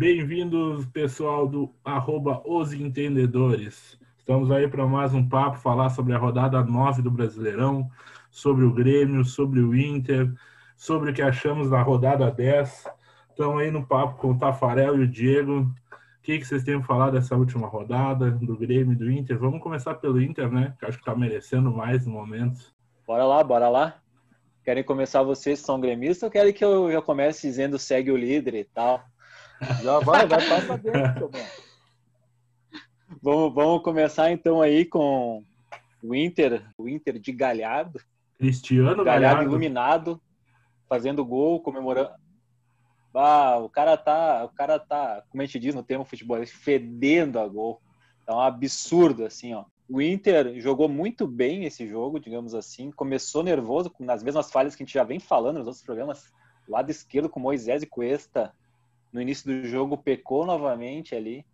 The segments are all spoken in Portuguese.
Bem-vindos, pessoal do arroba Os Entendedores. Estamos aí para mais um papo, falar sobre a rodada 9 do Brasileirão, sobre o Grêmio, sobre o Inter, sobre o que achamos da rodada 10. Estamos aí no papo com o Tafarel e o Diego. O que, que vocês têm falado dessa última rodada, do Grêmio e do Inter? Vamos começar pelo Inter, né? Que acho que está merecendo mais no momento. Bora lá, bora lá. Querem começar vocês que são gremistas ou querem que eu já comece dizendo segue o líder e tal? Já vai, vai dentro. Vamos, vamos começar então aí com o Inter, o Inter de Galhardo. Cristiano Galhardo, Galhardo. iluminado, fazendo gol, comemorando. Ah, o cara tá, o cara tá, como a gente diz no termo futebol, fedendo a gol. É um absurdo assim, ó. O Inter jogou muito bem esse jogo, digamos assim. Começou nervoso, nas mesmas falhas que a gente já vem falando nos outros programas. Lado esquerdo com Moisés e Cuesta. No início do jogo pecou novamente ali.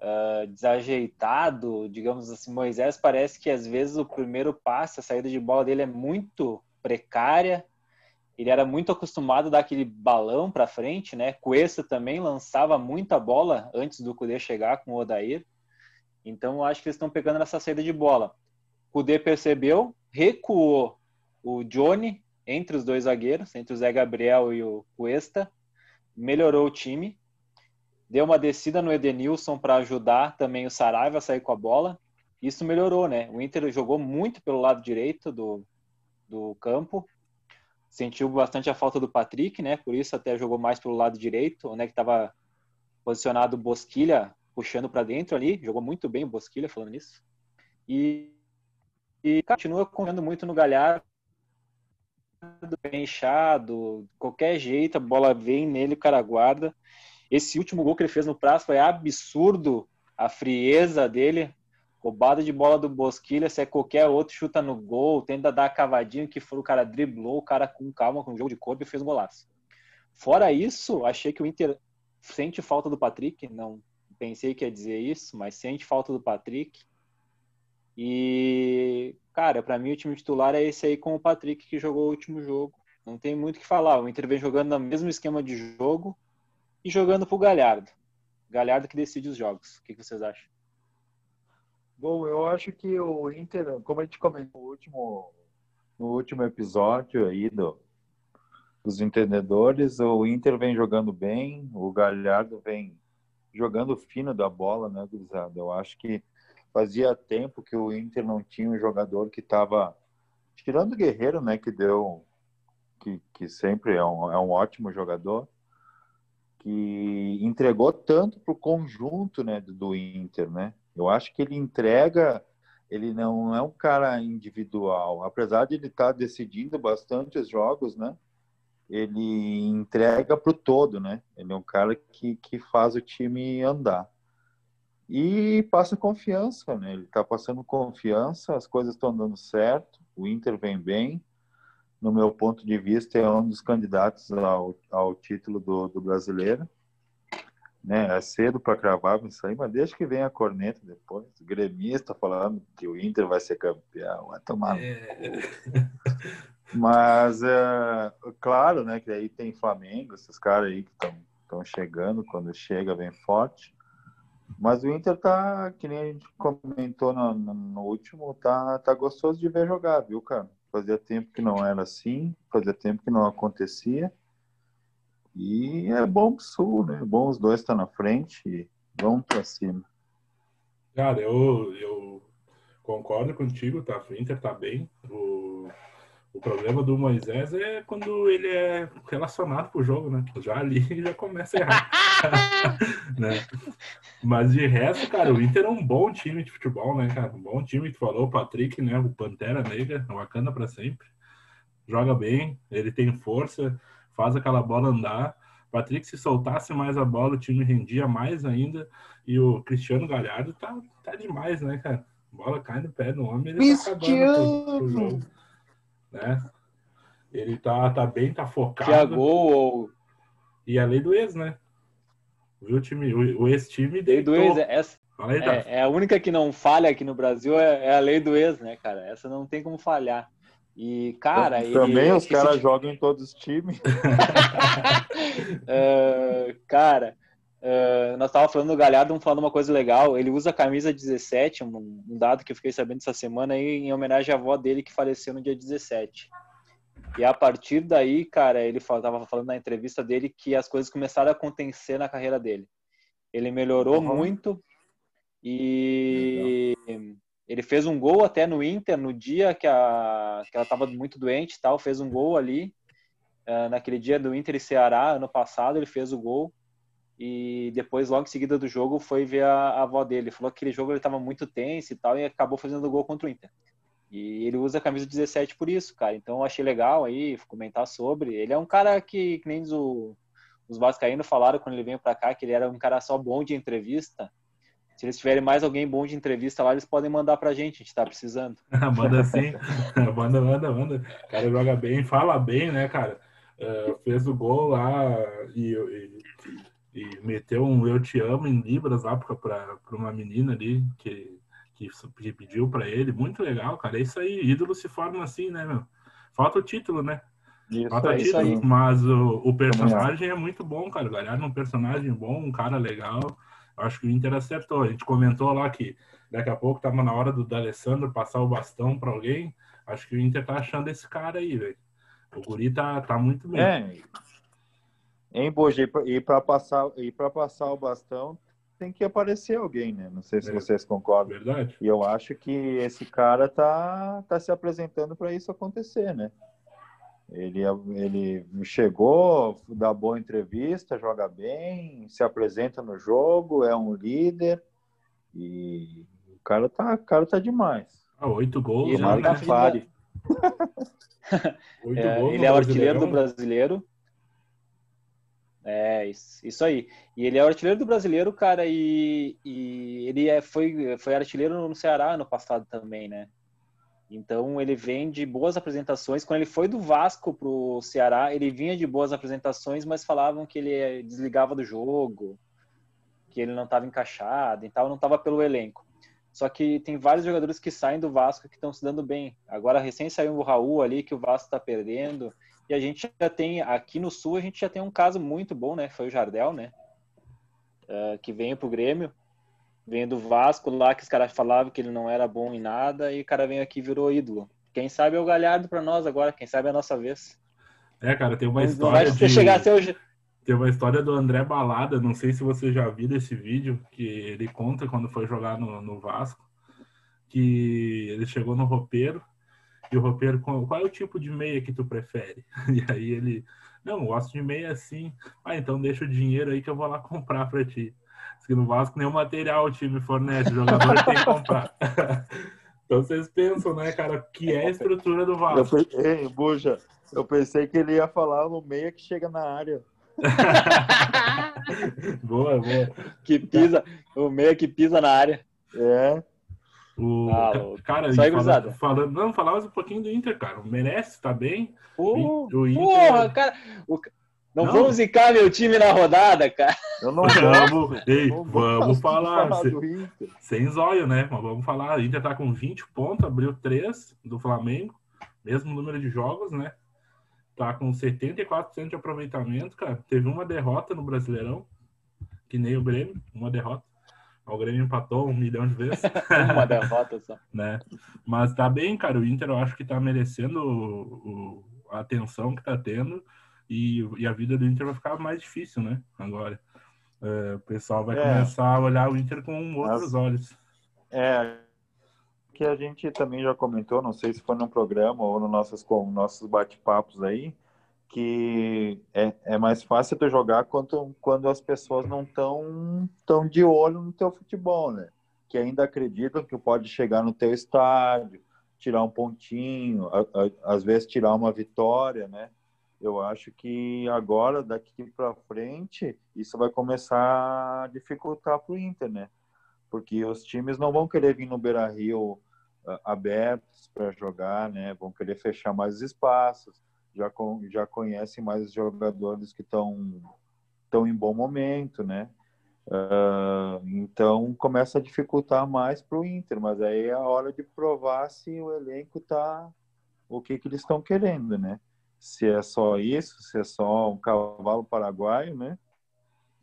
Uh, desajeitado, digamos assim. Moisés parece que às vezes o primeiro passe, a saída de bola dele é muito precária. Ele era muito acostumado a dar aquele balão para frente, né? Cuesta também lançava muita bola antes do Cudê chegar com o Odair. Então, eu acho que eles estão pegando nessa saída de bola. O Kudê percebeu, recuou o Johnny entre os dois zagueiros, entre o Zé Gabriel e o Cuesta, melhorou o time, deu uma descida no Edenilson para ajudar também o Saraiva a sair com a bola. Isso melhorou, né? O Inter jogou muito pelo lado direito do, do campo, sentiu bastante a falta do Patrick, né? Por isso até jogou mais pelo lado direito, onde é que estava posicionado Bosquilha puxando para dentro ali, jogou muito bem o Bosquilha falando nisso. E, e continua confiando muito no Galhardo, bem inchado, qualquer jeito, a bola vem nele, o cara guarda. Esse último gol que ele fez no prazo foi absurdo, a frieza dele, roubada de bola do Bosquilha, se é qualquer outro, chuta no gol, tenta dar a cavadinha que for, o cara driblou, o cara com calma, com jogo de corpo e fez um golaço. Fora isso, achei que o Inter sente falta do Patrick, não pensei que ia dizer isso, mas sente falta do Patrick. E, cara, para mim o time titular é esse aí com o Patrick que jogou o último jogo. Não tem muito o que falar. O Inter vem jogando no mesmo esquema de jogo e jogando pro Galhardo. Galhardo que decide os jogos. O que, vocês acham? Bom, eu acho que o Inter, como a gente comentou no último, no último episódio aí do, dos entendedores, o Inter vem jogando bem, o Galhardo vem jogando fino da bola, né, Gurizada? Eu acho que fazia tempo que o Inter não tinha um jogador que estava tirando o Guerreiro, né, que deu que, que sempre é um, é um ótimo jogador, que entregou tanto para o conjunto, né, do Inter, né? Eu acho que ele entrega, ele não é um cara individual, apesar de ele estar tá decidindo bastante os jogos, né? ele entrega para o todo, né? Ele é um cara que, que faz o time andar. E passa confiança, né? Ele está passando confiança, as coisas estão dando certo, o Inter vem bem. No meu ponto de vista, é um dos candidatos ao, ao título do, do brasileiro. Né? É cedo para cravar isso aí, mas deixa que venha a corneta depois. O gremista falando que o Inter vai ser campeão, vai tomar. É... Mas, é, claro, né, que aí tem Flamengo, esses caras aí que estão chegando, quando chega vem forte. Mas o Inter tá, que nem a gente comentou no, no, último, tá, tá gostoso de ver jogar, viu, cara? Fazia tempo que não era assim, fazia tempo que não acontecia. E é bom pro Sul, né? É bom os dois estar tá na frente e vamos pra cima. Cara, eu, eu concordo contigo, tá? O Inter tá bem. O o problema do Moisés é quando ele é relacionado pro jogo, né? Já ali já começa a errar. né? Mas de resto, cara, o Inter é um bom time de futebol, né, cara? Um bom time, tu falou, o Patrick, né? O Pantera Negra, é bacana para sempre. Joga bem, ele tem força, faz aquela bola andar. Patrick, se soltasse mais a bola, o time rendia mais ainda. E o Cristiano Galhardo tá, tá demais, né, cara? A bola cai no pé do homem, ele tá acabando com o jogo né? Ele tá, tá bem, tá focado. Que a gol ou... E a lei do ex, né? Viu o time, o, o ex-time Lei do ex, é essa, aí, é, é, a única que não falha aqui no Brasil, é, é, a lei do ex, né, cara? Essa não tem como falhar. E, cara. Também ele, os caras jogam em todos os times. uh, cara, Uh, nós estávamos falando do Galhardo, falando uma coisa legal. Ele usa a camisa 17, um, um, dado que eu fiquei sabendo essa semana aí, em homenagem à avó dele que faleceu no dia 17. E a partir daí, cara, ele estava falando na entrevista dele que as coisas começaram a acontecer na carreira dele. Ele melhorou uhum. muito e Legal. ele fez um gol até no Inter no dia que, a, que ela estava muito doente, tal, fez um gol ali uh, naquele dia do Inter e Ceará ano passado ele fez o gol e depois logo em seguida do jogo foi ver a, a avó dele. Ele falou que aquele jogo ele estava muito tenso e tal e acabou fazendo gol contra o Inter. E ele usa a camisa 17 por isso, cara. Então eu achei legal aí comentar sobre. Ele é um cara que, que nem o, os vascaínos falaram quando ele veio para cá, que ele era um cara só bom de entrevista. Se eles tiverem mais alguém bom de entrevista lá, eles podem mandar pra gente, a gente tá precisando. manda sim, manda, manda, manda. O cara joga bem, fala bem, né, cara? Uh, fez o gol lá e, e, e, meteu um Eu Te Amo em Libras lá pra uma menina ali que, que, que pediu pra ele. Muito legal, cara. É isso aí, ídolo se forma assim, né, meu? Falta o título, né? Isso, Falta é título, aí. mas o, o personagem é muito bom, cara. Galhardo é um personagem bom, um cara legal. Acho que o Inter acertou. A gente comentou lá que daqui a pouco estava na hora do D'Alessandro passar o bastão para alguém. Acho que o Inter tá achando esse cara aí, velho. O Guri tá, tá muito bem. É. Em Bogi, e para passar, e para passar o bastão tem que aparecer alguém, né? Não sei se é. vocês concordam. Verdade. E eu acho que esse cara tá, tá se apresentando para isso acontecer, né? Ele, ele chegou, dá boa entrevista, joga bem, se apresenta no jogo, é um líder e o cara tá, o cara tá demais. Ah, oito gols, ele, né? na Fari. é, ele é o artilheiro do brasileiro. É, isso, aí. E ele é artilheiro do brasileiro, cara, e, e ele é, foi, foi artilheiro no Ceará no passado também, né? Então ele vem de boas apresentações. Quando ele foi do Vasco pro Ceará, ele vinha de boas apresentações, mas falavam que ele desligava do jogo, que ele não estava encaixado e tal, não estava pelo elenco. Só que tem vários jogadores que saem do Vasco que estão se dando bem. Agora recém saiu o Raul ali que o Vasco está perdendo. E a gente já tem aqui no Sul a gente já tem um caso muito bom, né? Foi o Jardel, né? Uh, que veio pro Grêmio Vem do Vasco lá, que os caras falavam que ele não era bom em nada, e o cara vem aqui e virou ídolo. Quem sabe é o Galhardo para nós agora, quem sabe é a nossa vez. É, cara, tem uma história de... chegar a ser hoje. Tem uma história do André Balada, não sei se você já viu esse vídeo, que ele conta quando foi jogar no, no Vasco, que ele chegou no roupeiro, e o roupeiro, qual é o tipo de meia que tu prefere? E aí ele, não, gosto de meia assim. Ah, então deixa o dinheiro aí que eu vou lá comprar para ti que no Vasco nenhum material o time fornece, o jogador tem que comprar. então vocês pensam, né, cara, que é a estrutura do Vasco. Eu, ei, Buja, eu pensei que ele ia falar no meia que chega na área. boa, boa. Que pisa, o meia que pisa na área. É. O, ah, cara, falando, falando, não, falar mais um pouquinho do Inter, cara. Merece, tá bem. o Inter... Porra, cara. O, não, não, vamos zicar meu time na rodada, cara. Eu não vamos, ei, vamos, vamos falar. falar sem, sem zóio, né? Mas vamos falar. A Inter tá com 20 pontos, abriu 3 do Flamengo, mesmo número de jogos, né? Tá com 74% de aproveitamento, cara. Teve uma derrota no Brasileirão, que nem o Grêmio, uma derrota. O Grêmio empatou um milhão de vezes. uma derrota só. né? Mas tá bem, cara. O Inter eu acho que tá merecendo o, o, a atenção que tá tendo e, e a vida do Inter vai ficar mais difícil, né? Agora. É, o pessoal vai é. começar a olhar o Inter com outros As, olhos. É, que a gente também já comentou, não sei se foi no programa ou nos nossos, com nossos bate-papos aí, que é, é mais fácil tu jogar quando, quando as pessoas não estão tão de olho no teu futebol, né? Que ainda acreditam que pode chegar no teu estádio, tirar um pontinho, a, a, às vezes tirar uma vitória, né? eu acho que agora, daqui para frente, isso vai começar a dificultar para o Inter, né? Porque os times não vão querer vir no Beira Rio uh, abertos para jogar, né? Vão querer fechar mais espaços, já, com, já conhecem mais jogadores que estão tão em bom momento, né? Uh, então começa a dificultar mais para o Inter, mas aí é a hora de provar se o elenco tá o que, que eles estão querendo, né? se é só isso, se é só um cavalo paraguaio, né?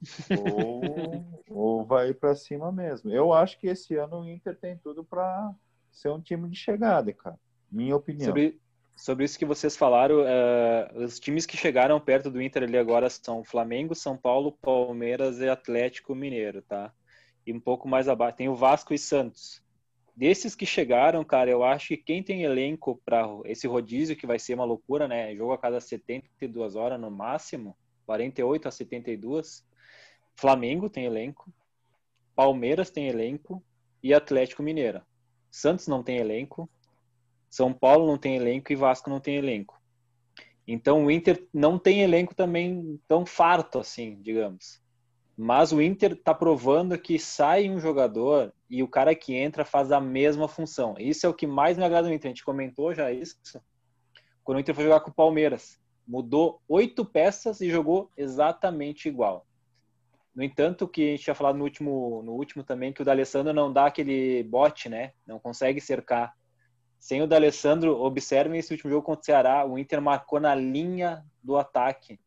ou, ou vai para cima mesmo. Eu acho que esse ano o Inter tem tudo para ser um time de chegada, cara. Minha opinião. Sobre, sobre isso que vocês falaram, uh, os times que chegaram perto do Inter ali agora são Flamengo, São Paulo, Palmeiras e Atlético Mineiro, tá? E um pouco mais abaixo tem o Vasco e Santos. Desses que chegaram, cara, eu acho que quem tem elenco para esse rodízio, que vai ser uma loucura, né? Jogo a cada 72 horas no máximo, 48 a 72. Flamengo tem elenco, Palmeiras tem elenco e Atlético Mineiro. Santos não tem elenco, São Paulo não tem elenco e Vasco não tem elenco. Então o Inter não tem elenco também tão farto assim, digamos. Mas o Inter está provando que sai um jogador e o cara que entra faz a mesma função. Isso é o que mais me agrada no Inter. A gente comentou já isso quando o Inter foi jogar com o Palmeiras. Mudou oito peças e jogou exatamente igual. No entanto, que a gente tinha falado no último, no último também, que o D'Alessandro não dá aquele bote, né? Não consegue cercar. Sem o D'Alessandro, observem esse último jogo contra o Ceará, o Inter marcou na linha do ataque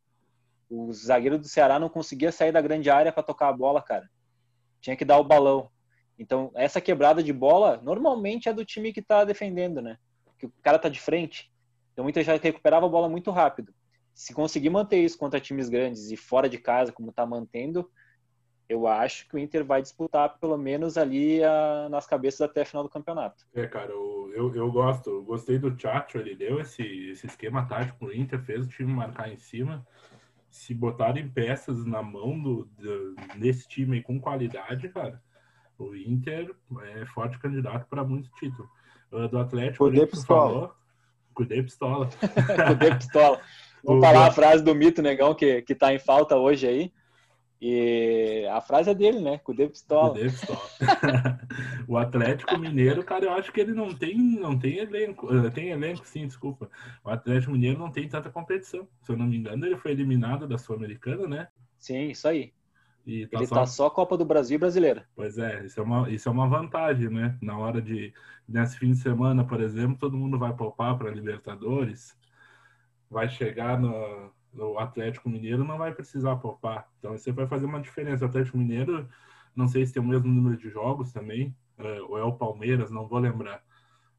o zagueiro do Ceará não conseguia sair da grande área para tocar a bola, cara. Tinha que dar o balão. Então, essa quebrada de bola normalmente é do time que está defendendo, né? Que o cara tá de frente. Então, muita gente recuperava a bola muito rápido. Se conseguir manter isso contra times grandes e fora de casa, como está mantendo, eu acho que o Inter vai disputar pelo menos ali a, nas cabeças até a final do campeonato. É, cara, eu, eu, eu gosto, eu gostei do Chacho, ele deu esse, esse esquema tático o Inter, fez o time marcar em cima se botarem peças na mão do, do, desse time com qualidade, cara, o Inter é forte candidato para muito título. Uh, do Atlético, Cuidei pistola. Falou, Cuidei pistola. Cuidei pistola. Vamos falar a frase do mito, negão, que, que tá em falta hoje aí. E a frase é dele, né? Cuidei pistola. Cuidei pistola. o Atlético Mineiro, cara, eu acho que ele não tem, não tem elenco. Uh, tem elenco, sim, desculpa. O Atlético Mineiro não tem tanta competição. Se eu não me engano, ele foi eliminado da Sul-Americana, né? Sim, isso aí. E tá ele só... tá só Copa do Brasil e Brasileira. Pois é, isso é, uma, isso é uma vantagem, né? Na hora de. Nesse fim de semana, por exemplo, todo mundo vai poupar para Libertadores. Vai chegar no o Atlético Mineiro não vai precisar poupar. Então você vai fazer uma diferença. O Atlético Mineiro, não sei se tem o mesmo número de jogos também, é, ou é o Palmeiras, não vou lembrar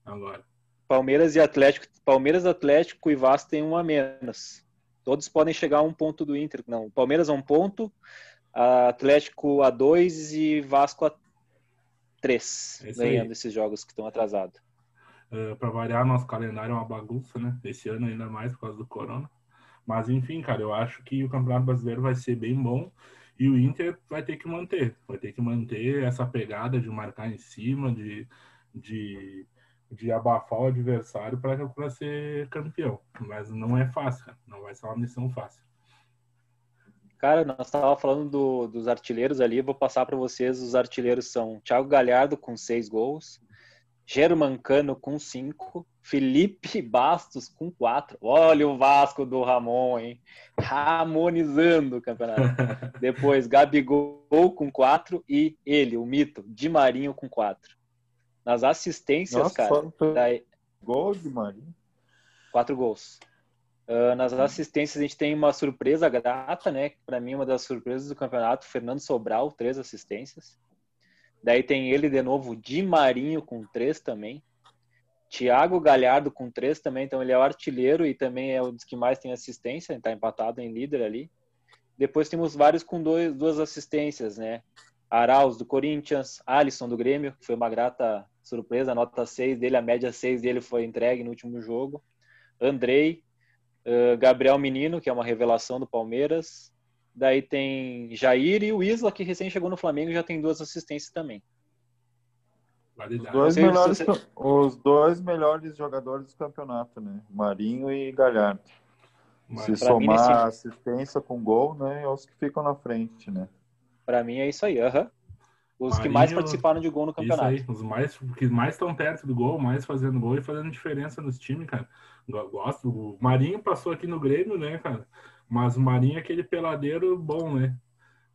agora. Palmeiras e Atlético, Palmeiras, Atlético e Vasco tem um a menos. Todos podem chegar a um ponto do Inter. Não, Palmeiras a um ponto, Atlético a dois e Vasco a três, é ganhando esses jogos que estão atrasados. Uh, Para variar, nosso calendário é uma bagunça, né? Esse ano ainda mais por causa do corona. Mas enfim, cara, eu acho que o Campeonato Brasileiro vai ser bem bom e o Inter vai ter que manter, vai ter que manter essa pegada de marcar em cima, de, de, de abafar o adversário para ser campeão. Mas não é fácil, cara. não vai ser uma missão fácil. Cara, nós estávamos falando do, dos artilheiros ali, vou passar para vocês. Os artilheiros são Thiago Galhardo com seis gols, Germancano com 5, Felipe Bastos com 4. Olha o Vasco do Ramon, hein? Ramonizando o campeonato. Depois, Gabigol com 4 e ele, o mito, Di Marinho com 4. Nas assistências, Nossa, cara. Daí... Gol de Marinho. 4 gols. Uh, nas assistências, a gente tem uma surpresa grata, né? Para mim, uma das surpresas do campeonato, Fernando Sobral, três assistências. Daí tem ele de novo, Di Marinho com três também. Thiago Galhardo com três também, então ele é o artilheiro e também é um dos que mais tem assistência, está empatado em líder ali. Depois temos vários com dois, duas assistências, né? Arauz do Corinthians, Alisson do Grêmio, que foi uma grata surpresa, nota 6 dele, a média 6 dele foi entregue no último jogo. Andrei, uh, Gabriel Menino, que é uma revelação do Palmeiras, Daí tem Jair e o Isla, que recém chegou no Flamengo já tem duas assistências também. Os dois, melhores, os dois melhores jogadores do campeonato, né? Marinho e Galhardo. Mas, Se somar nesse... assistência com gol, né? É os que ficam na frente, né? Para mim é isso aí, aham. Uhum. Os Marinho, que mais participaram de gol no campeonato. Isso aí, os mais, que mais estão perto do gol, mais fazendo gol e fazendo diferença nos times, cara. Gosto. O Marinho passou aqui no Grêmio, né, cara? Mas o Marinho é aquele peladeiro bom, né?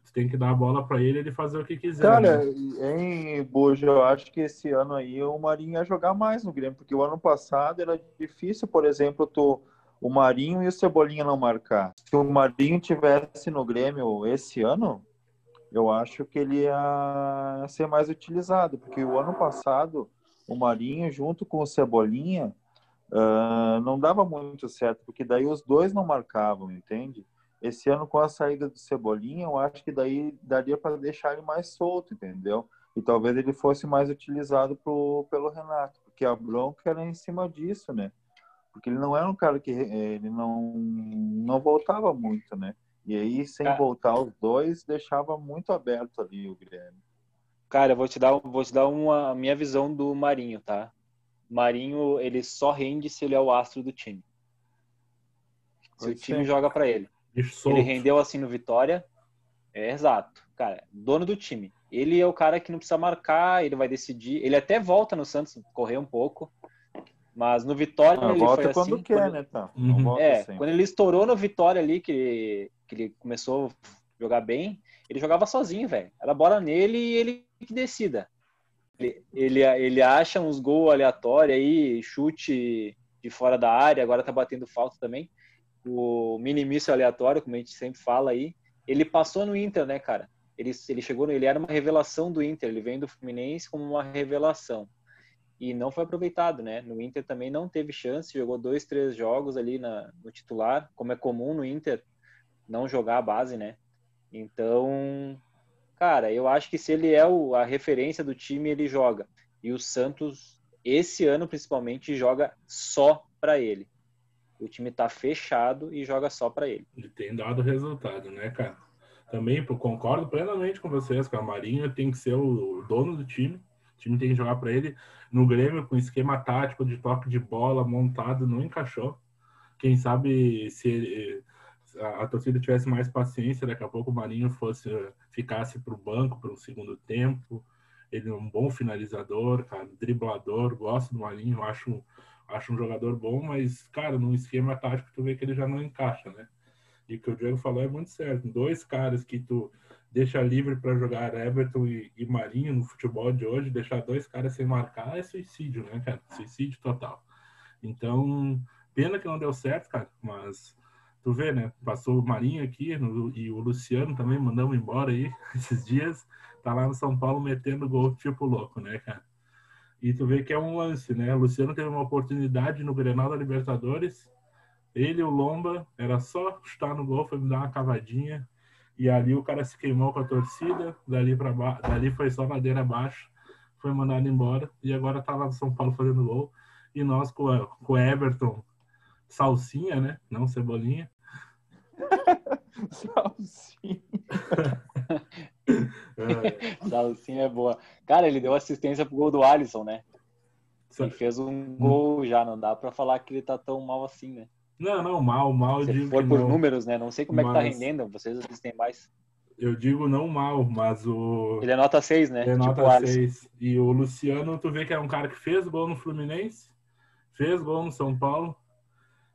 Você tem que dar a bola para ele ele fazer o que quiser. Cara, né? em Bojo, eu acho que esse ano aí o Marinho ia jogar mais no Grêmio, porque o ano passado era difícil, por exemplo, tu, o Marinho e o Cebolinha não marcar. Se o Marinho tivesse no Grêmio esse ano, eu acho que ele ia ser mais utilizado, porque o ano passado o Marinho junto com o Cebolinha uh, não dava muito certo, porque daí os dois não marcavam, entende? Esse ano com a saída do Cebolinha, eu acho que daí daria para deixar ele mais solto, entendeu? E talvez ele fosse mais utilizado pro, pelo Renato, porque a bronca era em cima disso, né? Porque ele não era um cara que ele não não voltava muito, né? E aí, sem cara, voltar os dois, deixava muito aberto ali o Grêmio. Cara, eu vou te dar, vou te dar uma minha visão do Marinho, tá? Marinho, ele só rende se ele é o astro do time. Se Pode o time ser. joga para ele. Ele rendeu assim no Vitória. É exato. Cara, dono do time. Ele é o cara que não precisa marcar, ele vai decidir. Ele até volta no Santos, correr um pouco. Mas no Vitória ah, ele volta foi quando assim, quer, quando... né, tá? Uhum. É, quando ele estourou no Vitória ali, que, que ele começou a jogar bem, ele jogava sozinho, velho. Ela bola nele e ele que decida. Ele, ele, ele acha uns gols aleatórios aí, chute de fora da área, agora tá batendo falta também. O minimício aleatório, como a gente sempre fala aí. Ele passou no Inter, né, cara? Ele, ele chegou, ele era uma revelação do Inter, ele vem do Fluminense como uma revelação e não foi aproveitado, né? No Inter também não teve chance, jogou dois, três jogos ali na, no titular, como é comum no Inter não jogar a base, né? Então, cara, eu acho que se ele é o, a referência do time, ele joga. E o Santos, esse ano principalmente, joga só para ele. O time tá fechado e joga só para ele. Ele tem dado resultado, né, cara? Também concordo plenamente com vocês, que a Marinha tem que ser o dono do time o time tem que jogar para ele. No Grêmio, com esquema tático de toque de bola montado, não encaixou. Quem sabe se ele, a, torcida tivesse mais paciência, daqui a pouco o Marinho fosse ficasse para o banco para um segundo tempo. Ele é um bom finalizador, cara, driblador, gosto do Marinho, acho, acho um jogador bom, mas, cara, num esquema tático tu vê que ele já não encaixa, né? E o que o Diego falou é muito certo. Dois caras que tu deixa livre para jogar Everton e, e, Marinho no futebol de hoje, deixar dois caras sem marcar é suicídio, né, cara? Suicídio total. Então, pena que não deu certo, cara, mas tu vê, né? Passou o Marinho aqui no, e o Luciano também mandamos embora aí esses dias. Tá lá no São Paulo metendo gol tipo louco, né, cara? E tu vê que é um lance, né? O Luciano teve uma oportunidade no Grenal da Libertadores. Ele e o Lomba, era só chutar no gol, foi me dar uma cavadinha e ali o cara se queimou com a torcida, dali para dali foi só ladeira abaixo, foi mandado embora e agora tá lá no São Paulo fazendo gol. E nós com, com o Everton, salsinha, né? Não cebolinha. salsinha. é. Salsinha é boa. Cara, ele deu assistência pro gol do Alisson, né? Ele fez um gol já, não dá para falar que ele tá tão mal assim, né? Não, não, mal, mal. Se for por não, números, né? Não sei como mas... é que tá rendendo, vocês assistem mais. Eu digo não mal, mas o. Ele é nota 6, né? Ele é tipo nota 6. E o Luciano, tu vê que é um cara que fez gol no Fluminense, fez gol no São Paulo.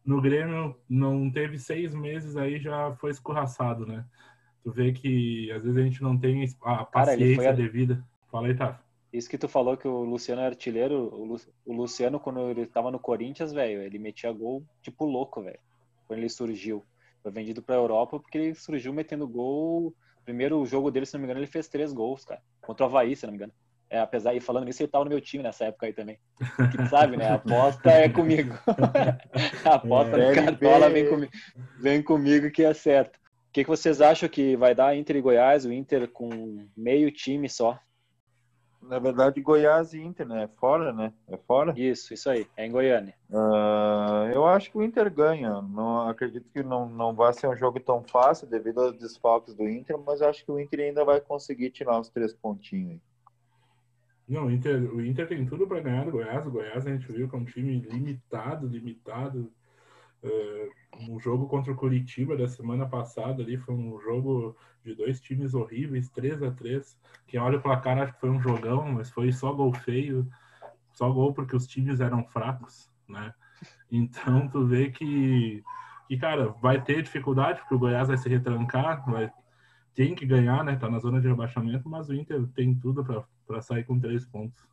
No Grêmio, não teve seis meses aí, já foi escorraçado, né? Tu vê que às vezes a gente não tem a paciência cara, devida. Fala aí, Tafa. Isso que tu falou que o Luciano é artilheiro, o Luciano, quando ele tava no Corinthians, velho, ele metia gol tipo louco, velho. Quando ele surgiu. Foi vendido pra Europa porque ele surgiu metendo gol. Primeiro jogo dele, se não me engano, ele fez três gols, cara. Contra o Havaí, se não me engano. É, apesar, e falando nisso, ele tava no meu time nessa época aí também. Que sabe, né? A aposta é comigo. a aposta é, do Cartola vem comigo, vem comigo que é certo. O que, que vocês acham que vai dar Inter e Goiás? O Inter com meio time só. Na verdade, Goiás e Inter, né? É fora, né? É fora? Isso, isso aí. É em Goiânia. Uh, eu acho que o Inter ganha. Não acredito que não, não vai ser um jogo tão fácil devido aos desfalques do Inter, mas acho que o Inter ainda vai conseguir tirar os três pontinhos. Não, o Inter, o Inter tem tudo para ganhar do Goiás. O Goiás a gente viu que é um time limitado, limitado. Uh, um jogo contra o Curitiba da semana passada ali foi um jogo de dois times horríveis, 3 a 3 Quem olha o placar acha que foi um jogão, mas foi só gol feio, só gol porque os times eram fracos, né? Então tu vê que, que cara, vai ter dificuldade, porque o Goiás vai se retrancar, vai, tem que ganhar, né? Tá na zona de rebaixamento, mas o Inter tem tudo para sair com três pontos.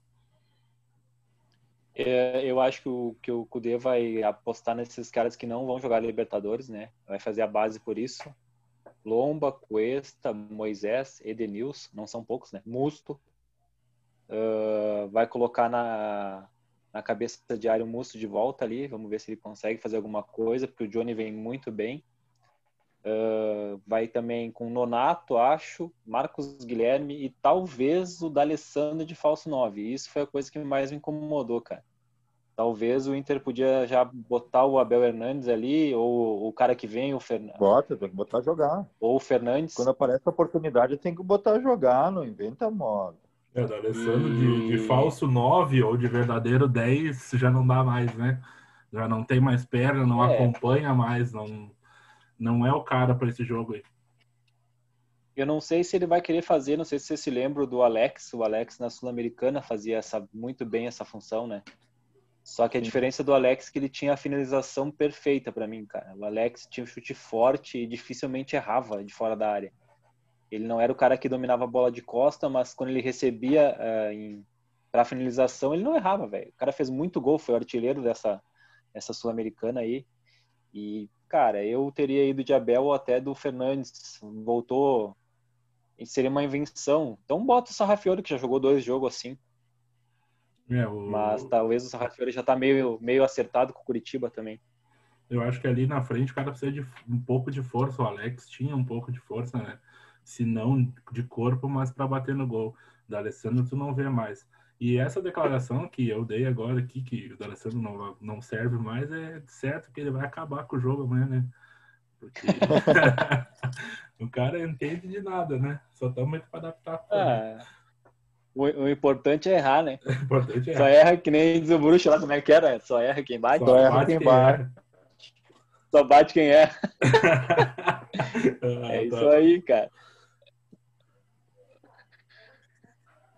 É, eu acho que o, que o Kudê vai apostar nesses caras que não vão jogar Libertadores, né? Vai fazer a base por isso. Lomba, Cuesta, Moisés, Edenilson, não são poucos, né? Musto. Uh, vai colocar na, na cabeça de área o Musto de volta ali. Vamos ver se ele consegue fazer alguma coisa, porque o Johnny vem muito bem. Uh, vai também com Nonato, acho, Marcos Guilherme e talvez o D'Alessandro de falso 9. Isso foi a coisa que mais me incomodou, cara. Talvez o Inter podia já botar o Abel Hernandes ali, ou o cara que vem, o Fernandes. Bota, tem que botar jogar. Ou o Fernandes. Quando aparece a oportunidade, tem que botar jogar, não inventa moda. É, o Alessandro e... de, de falso 9 ou de verdadeiro 10 já não dá mais, né? Já não tem mais perna, não é. acompanha mais, não não é o cara para esse jogo aí. Eu não sei se ele vai querer fazer, não sei se você se lembra do Alex. O Alex na Sul-Americana fazia essa, muito bem essa função, né? Só que a diferença do Alex é que ele tinha a finalização perfeita para mim, cara. O Alex tinha um chute forte e dificilmente errava de fora da área. Ele não era o cara que dominava a bola de costa, mas quando ele recebia uh, para finalização, ele não errava, velho. O cara fez muito gol, foi o artilheiro dessa, dessa Sul-Americana aí. E cara, eu teria ido de Abel ou até do Fernandes. Voltou. Seria uma invenção. Então bota o Sarrafiori, que já jogou dois jogos assim. É, o... Mas talvez o Sarrafiori já tá meio, meio acertado com o Curitiba também. Eu acho que ali na frente o cara precisa de um pouco de força. O Alex tinha um pouco de força, né? Se não de corpo, mas para bater no gol. Da Alessandro tu não vê mais. E essa declaração que eu dei agora aqui, que o D'Alessandro não, não serve mais, é certo que ele vai acabar com o jogo amanhã, né? Porque o cara entende de nada, né? Só estamos muito para adaptar. É. O, o, importante é errar, né? O importante é Só erra que nem diz o bruxo lá, como é que era? Só erra quem bate. Só, erra quem bate. Só bate quem erra. ah, é isso tá. aí, cara.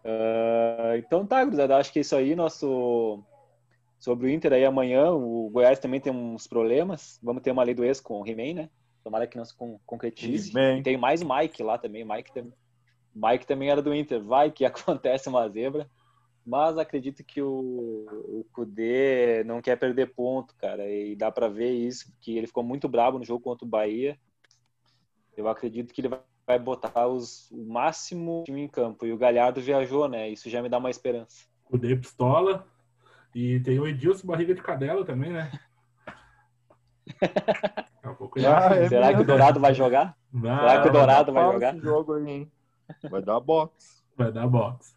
Uh, então tá, gurizada, acho que é isso aí, nosso sobre o Inter aí amanhã, o Goiás também tem uns problemas, vamos ter uma lei do ex com o He-Man, né? Tomara que não se concretize. Tem mais o Mike lá também, Mike, também. Mike também era do Inter, vai que acontece uma zebra, mas acredito que o, o Kudê não quer perder ponto, cara, e dá para ver isso, porque ele ficou muito bravo no jogo contra o Bahia, eu acredito que ele vai vai botar os, o máximo time em campo. E o Galhardo viajou, né? Isso já me dá uma esperança. O Dei Pistola. E tem o Edilson Barriga de Cadela também, né? ah, é Será mesmo. que o Dourado vai jogar? Não, Será que o Dourado vai, vai jogar? Jogo aí, hein? Vai dar box. Vai dar box.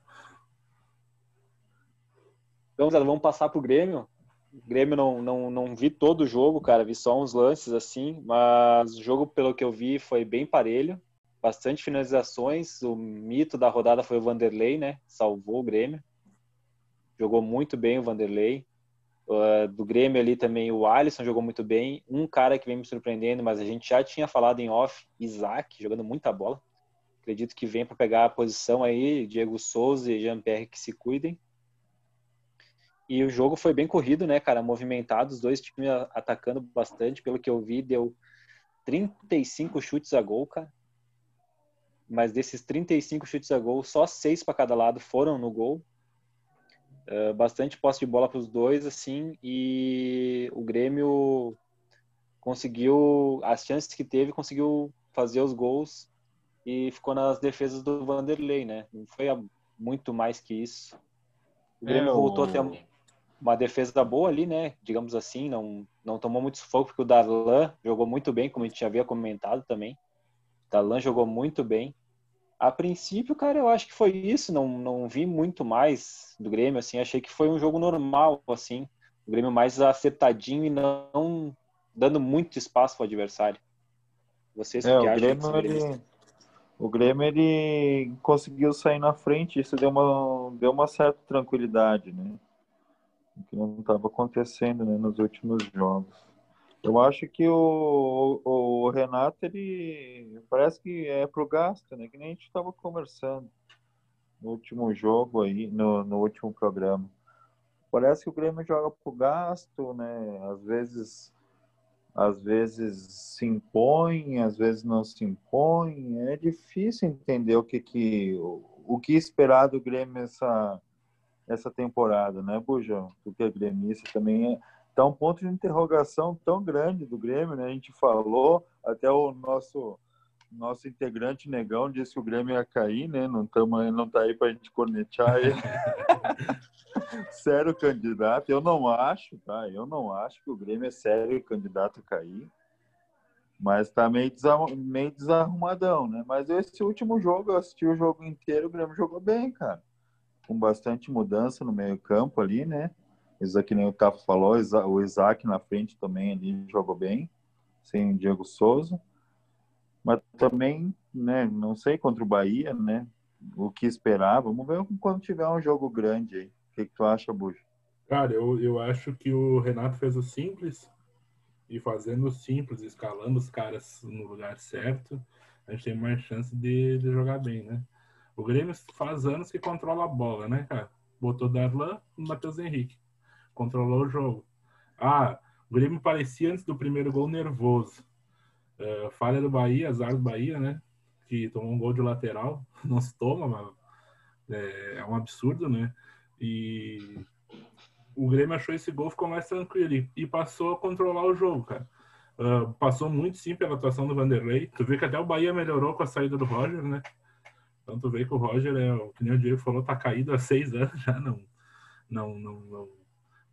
Então, vamos passar pro Grêmio. O Grêmio não, não, não vi todo o jogo, cara. Vi só uns lances assim. Mas o jogo, pelo que eu vi, foi bem parelho bastante finalizações. O mito da rodada foi o Vanderlei, né? Salvou o Grêmio. Jogou muito bem o Vanderlei. Uh, do Grêmio ali também o Alisson jogou muito bem. Um cara que vem me surpreendendo, mas a gente já tinha falado em off, Isaac, jogando muita bola. Acredito que vem para pegar a posição aí, Diego Souza e Jean-Pierre que se cuidem. E o jogo foi bem corrido, né, cara? Movimentado, os dois times atacando bastante. Pelo que eu vi, deu 35 chutes a gol, cara mas desses 35 chutes a gol, só seis para cada lado foram no gol. Uh, bastante posse de bola para os dois, assim, e o Grêmio conseguiu, as chances que teve, conseguiu fazer os gols e ficou nas defesas do Vanderlei, né? Não foi muito mais que isso. O Grêmio é, voltou a ter uma defesa boa ali, né? Digamos assim, não, não tomou muito sufoco, porque o Darlan jogou muito bem, como a gente já havia comentado também. Darlan jogou muito bem. A princípio, cara, eu acho que foi isso. Não, não vi muito mais do Grêmio, assim. Achei que foi um jogo normal, assim. O Grêmio mais acertadinho e não dando muito espaço para o adversário. Vocês é, que acham Grêmio, ele, o Grêmio ele conseguiu sair na frente. Isso deu uma, deu uma certa tranquilidade, né? O que não estava acontecendo né, nos últimos jogos. Eu acho que o, o Renato, ele parece que é pro gasto, né? Que nem a gente estava conversando no último jogo aí, no, no último programa. Parece que o Grêmio joga pro gasto, né? Às vezes, às vezes se impõe, às vezes não se impõe. É difícil entender o que que o, o que esperar do Grêmio essa essa temporada, né, Bujão? Tu que é gremista também é Está um ponto de interrogação tão grande do Grêmio, né? A gente falou, até o nosso nosso integrante negão disse que o Grêmio ia cair, né? Não, tamo, não tá aí para a gente cornetear ele. sério candidato, eu não acho, tá? Eu não acho que o Grêmio é sério candidato a cair. Mas tá meio, meio desarrumadão, né? Mas esse último jogo, eu assisti o jogo inteiro, o Grêmio jogou bem, cara. Com bastante mudança no meio-campo ali, né? Isso aqui nem o Tafa falou, o Isaac na frente também ali jogou bem, sem o Diego Souza. Mas também, né, não sei contra o Bahia, né? O que esperar. Vamos ver quando tiver um jogo grande aí. O que, que tu acha, Bujo? Cara, eu, eu acho que o Renato fez o simples e fazendo o simples, escalando os caras no lugar certo, a gente tem mais chance de, de jogar bem, né? O Grêmio faz anos que controla a bola, né, cara? Botou Darlan no Matheus Henrique. Controlou o jogo. Ah, o Grêmio parecia antes do primeiro gol nervoso. Uh, falha do Bahia, azar do Bahia, né? Que tomou um gol de lateral. Não se toma, mas é, é um absurdo, né? E o Grêmio achou esse gol, ficou mais tranquilo e, e passou a controlar o jogo, cara. Uh, passou muito sim pela atuação do Vanderlei. Tu vê que até o Bahia melhorou com a saída do Roger, né? Então tu vê que o Roger é, o que nem o Diego falou, tá caído há seis anos já, não, não, não, não,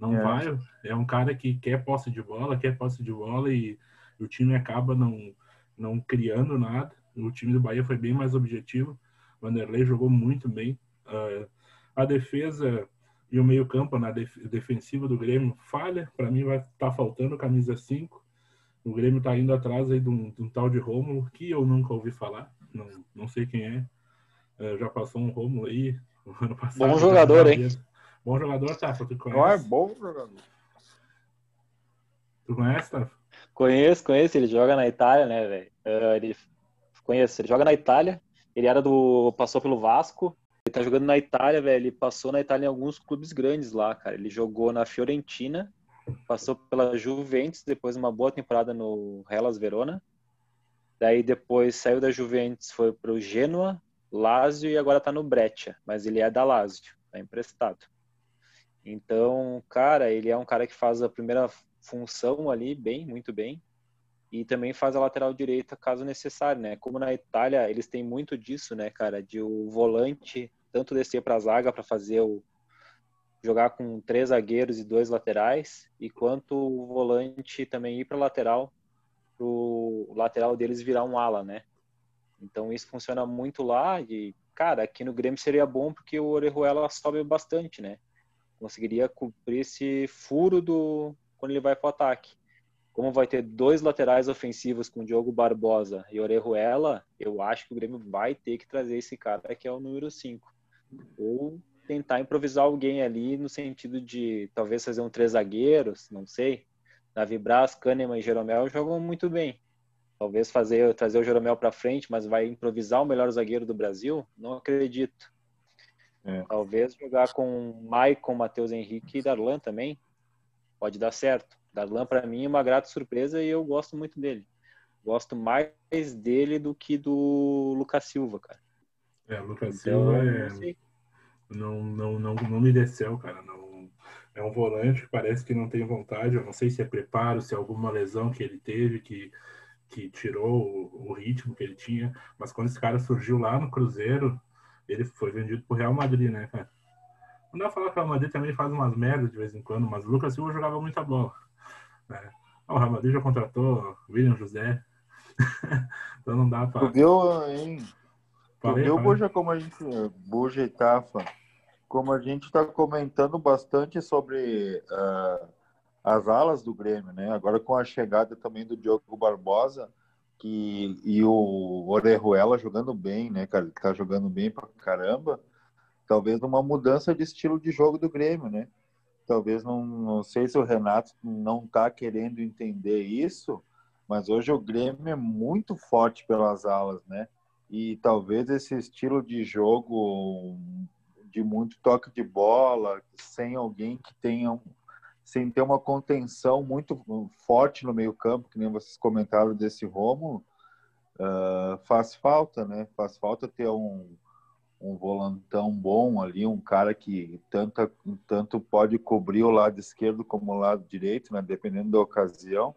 não é. vai. É um cara que quer posse de bola, quer posse de bola e o time acaba não, não criando nada. O time do Bahia foi bem mais objetivo. O Vanderlei jogou muito bem. Uh, a defesa e o meio-campo na def defensiva do Grêmio falha. Para mim, vai estar tá faltando camisa 5. O Grêmio está indo atrás aí de um, de um, tal de Rômulo, que eu nunca ouvi falar. Não, não sei quem é. Uh, já passou um Rômulo aí. Ano passado, bom jogador, hein? Bom jogador, Tafa. Tu conhece? Não é bom jogador. Tu conhece, Tafa? Conheço, conheço. Ele joga na Itália, né, velho? Uh, ele conheço. Ele joga na Itália. Ele era do. Passou pelo Vasco. Ele tá jogando na Itália, velho. Ele passou na Itália em alguns clubes grandes lá, cara. Ele jogou na Fiorentina, passou pela Juventus, depois uma boa temporada no Hellas Verona. Daí depois saiu da Juventus, foi pro Genoa, Lazio e agora tá no Breccia, mas ele é da Lazio, tá emprestado. Então, cara, ele é um cara que faz a primeira função ali bem, muito bem. E também faz a lateral direita caso necessário, né? Como na Itália eles têm muito disso, né, cara, de o volante tanto descer para a zaga para fazer o jogar com três zagueiros e dois laterais, e quanto o volante também ir para lateral, o lateral deles virar um ala, né? Então isso funciona muito lá e cara, aqui no Grêmio seria bom porque o Orejuela sobe bastante, né? Conseguiria cobrir esse furo do quando ele vai para o ataque. Como vai ter dois laterais ofensivos com Diogo Barbosa e Orejuela, eu acho que o Grêmio vai ter que trazer esse cara que é o número 5. Ou tentar improvisar alguém ali no sentido de talvez fazer um três zagueiros, não sei. Davi Braz, Kahneman e Jeromel jogam muito bem. Talvez fazer trazer o Jeromel para frente, mas vai improvisar o melhor zagueiro do Brasil? Não acredito. É. Talvez jogar com Maicon, Matheus Henrique e Darlan também pode dar certo. Darlan, para mim, é uma grata surpresa e eu gosto muito dele. Gosto mais dele do que do Lucas Silva, cara. É, o Lucas então, Silva é... não, não, não, não me desceu, cara. Não... É um volante que parece que não tem vontade. Eu não sei se é preparo, se é alguma lesão que ele teve que, que tirou o, o ritmo que ele tinha. Mas quando esse cara surgiu lá no Cruzeiro, ele foi vendido pro Real Madrid, né, cara? Não dá pra falar que o Real Madrid também faz umas merdas de vez em quando, mas o Lucas Silva jogava muita bola. Né? O Real Madrid já contratou William José. então não dá pra. Tu viu, hein? Tu viu, Buja, como a gente. Buja e Tafa, como a gente está comentando bastante sobre uh, as alas do Grêmio, né? Agora com a chegada também do Diogo Barbosa que, e o Orejuela jogando bem, né, cara? Que tá jogando bem pra caramba talvez uma mudança de estilo de jogo do Grêmio, né? Talvez não, não sei se o Renato não está querendo entender isso, mas hoje o Grêmio é muito forte pelas alas, né? E talvez esse estilo de jogo de muito toque de bola, sem alguém que tenha sem ter uma contenção muito forte no meio campo, que nem vocês comentaram desse Romo, uh, faz falta, né? Faz falta ter um, um volantão bom ali, um cara que tanto, tanto pode cobrir o lado esquerdo como o lado direito, né, dependendo da ocasião.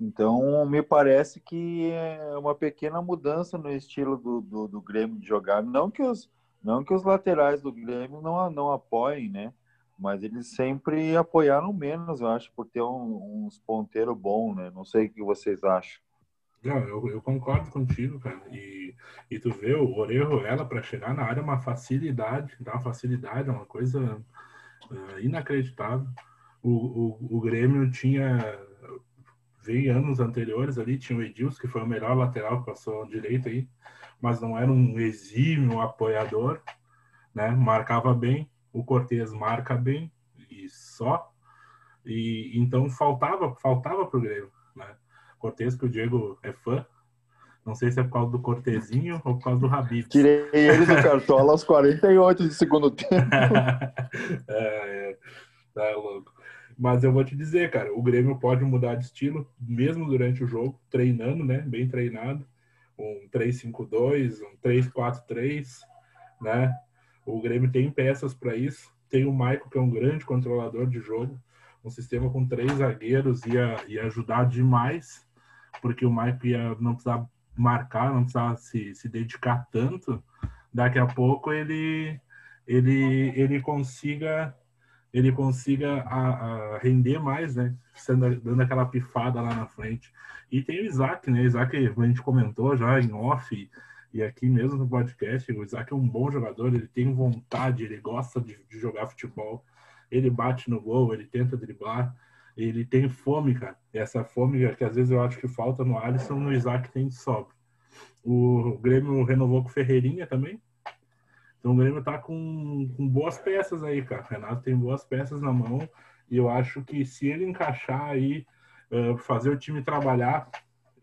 Então, me parece que é uma pequena mudança no estilo do, do, do, Grêmio de jogar. Não que, os, não que os laterais do Grêmio não, não apoiem, né? Mas eles sempre apoiaram menos, eu acho, por ter um, uns ponteiros bons, né? Não sei o que vocês acham. Não, eu, eu concordo contigo, cara. E, e tu vê o Orejo, ela, para chegar na área, é uma facilidade, dá uma facilidade, é uma coisa uh, inacreditável. O, o, o Grêmio tinha veio anos anteriores ali, tinha o Edilson, que foi o melhor lateral que passou direito aí, mas não era um exímio apoiador, né? Marcava bem, o Cortez marca bem e só. E então faltava, faltava pro Grêmio, né? Cortez que o Diego é fã. Não sei se é por causa do Cortezinho ou por causa do Rabib. Tirei ele do cartola aos 48 do segundo tempo. é, é, tá louco. Mas eu vou te dizer, cara, o Grêmio pode mudar de estilo, mesmo durante o jogo, treinando, né? Bem treinado. Um 3-5-2, um 3-4-3, né? O Grêmio tem peças para isso. Tem o Maico, que é um grande controlador de jogo. Um sistema com três zagueiros ia, ia ajudar demais, porque o Maico ia não precisar marcar, não precisar se, se dedicar tanto. Daqui a pouco ele, ele, ele consiga ele consiga a, a render mais, né? Sendo, dando aquela pifada lá na frente. E tem o Isaac, né? Isaac, a gente comentou já em off e aqui mesmo no podcast, o Isaac é um bom jogador, ele tem vontade, ele gosta de, de jogar futebol, ele bate no gol, ele tenta driblar, ele tem fome, cara. E essa fome que às vezes eu acho que falta no Alisson, no Isaac tem de sobra. O Grêmio renovou com o Ferreirinha também, então o Grêmio tá com, com boas peças aí, cara. O Renato tem boas peças na mão e eu acho que se ele encaixar aí, uh, fazer o time trabalhar,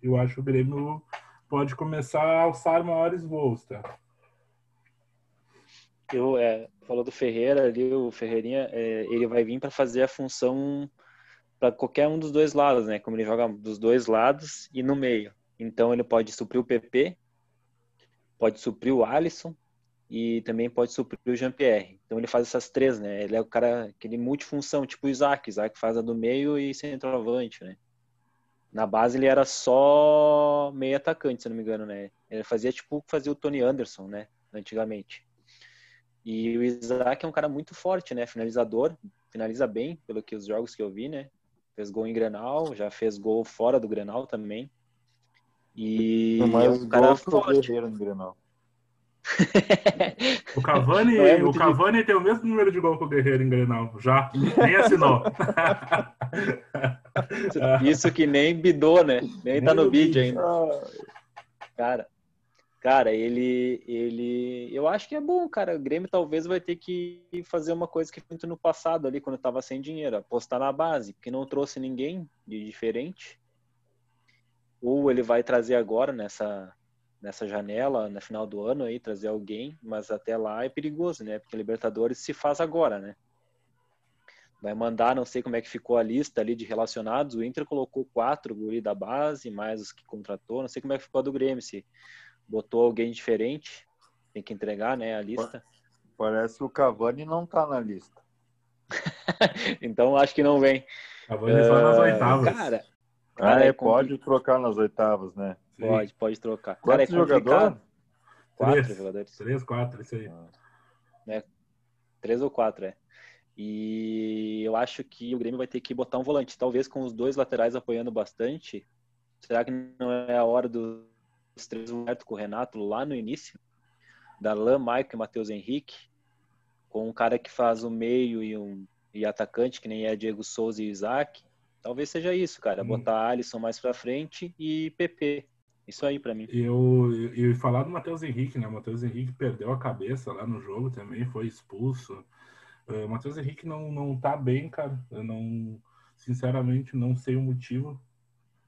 eu acho o Grêmio pode começar a alçar maiores voos, tá? Eu, é, falou do Ferreira ali, o Ferreirinha, é, ele vai vir para fazer a função para qualquer um dos dois lados, né? Como ele joga dos dois lados e no meio. Então ele pode suprir o PP, pode suprir o Alisson, e também pode suprir o Jean-Pierre. Então ele faz essas três, né? Ele é o cara, aquele multifunção, tipo o Isaac. Isaac faz a do meio e centroavante, né? Na base ele era só meio atacante, se não me engano, né? Ele fazia tipo fazia o Tony Anderson, né? Antigamente. E o Isaac é um cara muito forte, né? Finalizador, finaliza bem, pelo que os jogos que eu vi, né? Fez gol em Grenal, já fez gol fora do Grenal também. E é um cara forte. no Grenal. O Cavani, é o Cavani tem o mesmo número de gol que o Guerreiro em Grenal, já. Nem assinou. Isso que nem bidou, né? Nem, nem tá no bid ainda. Cara, cara, ele, ele, eu acho que é bom, cara. O Grêmio talvez vai ter que fazer uma coisa que fez no passado ali, quando tava sem dinheiro, apostar na base, porque não trouxe ninguém de diferente. Ou ele vai trazer agora nessa nessa janela, no final do ano aí, trazer alguém, mas até lá é perigoso, né? Porque Libertadores se faz agora, né? Vai mandar, não sei como é que ficou a lista ali de relacionados. O Inter colocou quatro guri da base, mais os que contratou. Não sei como é que ficou a do Grêmio, se botou alguém diferente. Tem que entregar, né, a lista. Parece que o Cavani não tá na lista. então acho que não vem. Cavani uh, só nas ah, oitavas. Cara, ah, é, é pode trocar nas oitavas, né? Pode, pode trocar. Cara, é jogadores? Quatro três, jogadores. Três, quatro, isso aí. Ah. É, três ou quatro, é. E eu acho que o Grêmio vai ter que botar um volante, talvez com os dois laterais apoiando bastante. Será que não é a hora dos três certo com o Renato lá no início? Da Lan, Mike e Matheus Henrique, com um cara que faz o meio e um e atacante, que nem é Diego Souza e Isaac. Talvez seja isso, cara. Hum. Botar Alisson mais pra frente e PP. Isso aí para mim. Eu, eu, falar do Matheus Henrique, né? O Matheus Henrique perdeu a cabeça lá no jogo também, foi expulso. Uh, o Matheus Henrique não, não tá bem, cara. Eu não, sinceramente, não sei o motivo.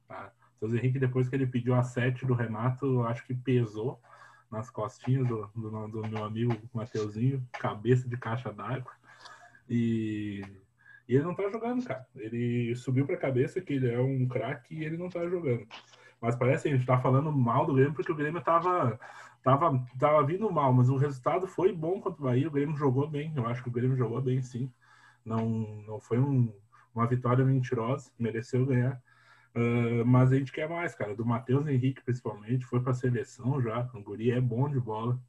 Tá? Matheus Henrique, depois que ele pediu a 7 do Renato, eu acho que pesou nas costinhas do, do, do meu amigo Mateuzinho, cabeça de caixa d'água. E, e, ele não tá jogando, cara. Ele subiu pra cabeça que ele é um craque e ele não tá jogando. Mas parece que a gente tá falando mal do Grêmio porque o Grêmio tava, tava, tava vindo mal, mas o resultado foi bom contra o Bahia. O Grêmio jogou bem. Eu acho que o Grêmio jogou bem, sim. Não, não foi um, uma vitória mentirosa, mereceu ganhar. Uh, mas a gente quer mais, cara. Do Matheus Henrique, principalmente, foi pra seleção já. O Guri é bom de bola.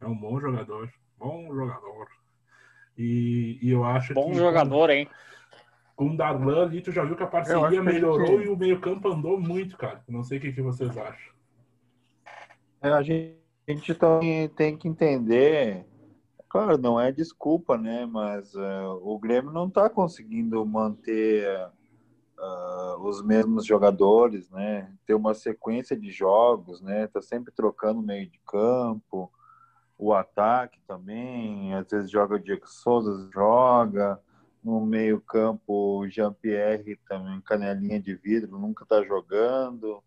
É um bom jogador. Bom jogador. E, e eu acho bom que. Jogador, hein? Com o Darlan ali, tu já viu que a parceria melhorou e o meio-campo andou muito, cara. Não sei o que, que vocês acham. É, a gente, a gente tem, tem que entender Claro, não é desculpa, né? Mas uh, o Grêmio não está conseguindo manter uh, os mesmos jogadores, né? Ter uma sequência de jogos, né? Tá sempre trocando o meio de campo, o ataque também. Às vezes joga o Diego Souza, joga no meio campo o Jean-Pierre também, canelinha de vidro, nunca está jogando.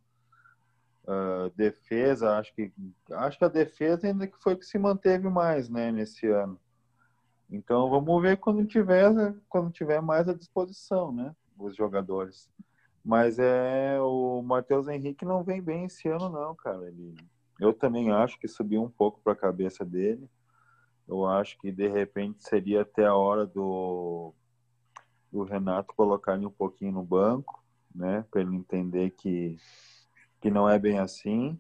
Uh, defesa, acho que acho que a defesa ainda que foi que se manteve mais, né, nesse ano. Então vamos ver quando tiver quando tiver mais à disposição, né, os jogadores. Mas é o Matheus Henrique não vem bem esse ano não, cara. Ele, eu também acho que subiu um pouco para a cabeça dele. Eu acho que de repente seria até a hora do do Renato colocar ele um pouquinho no banco, né, para ele entender que que não é bem assim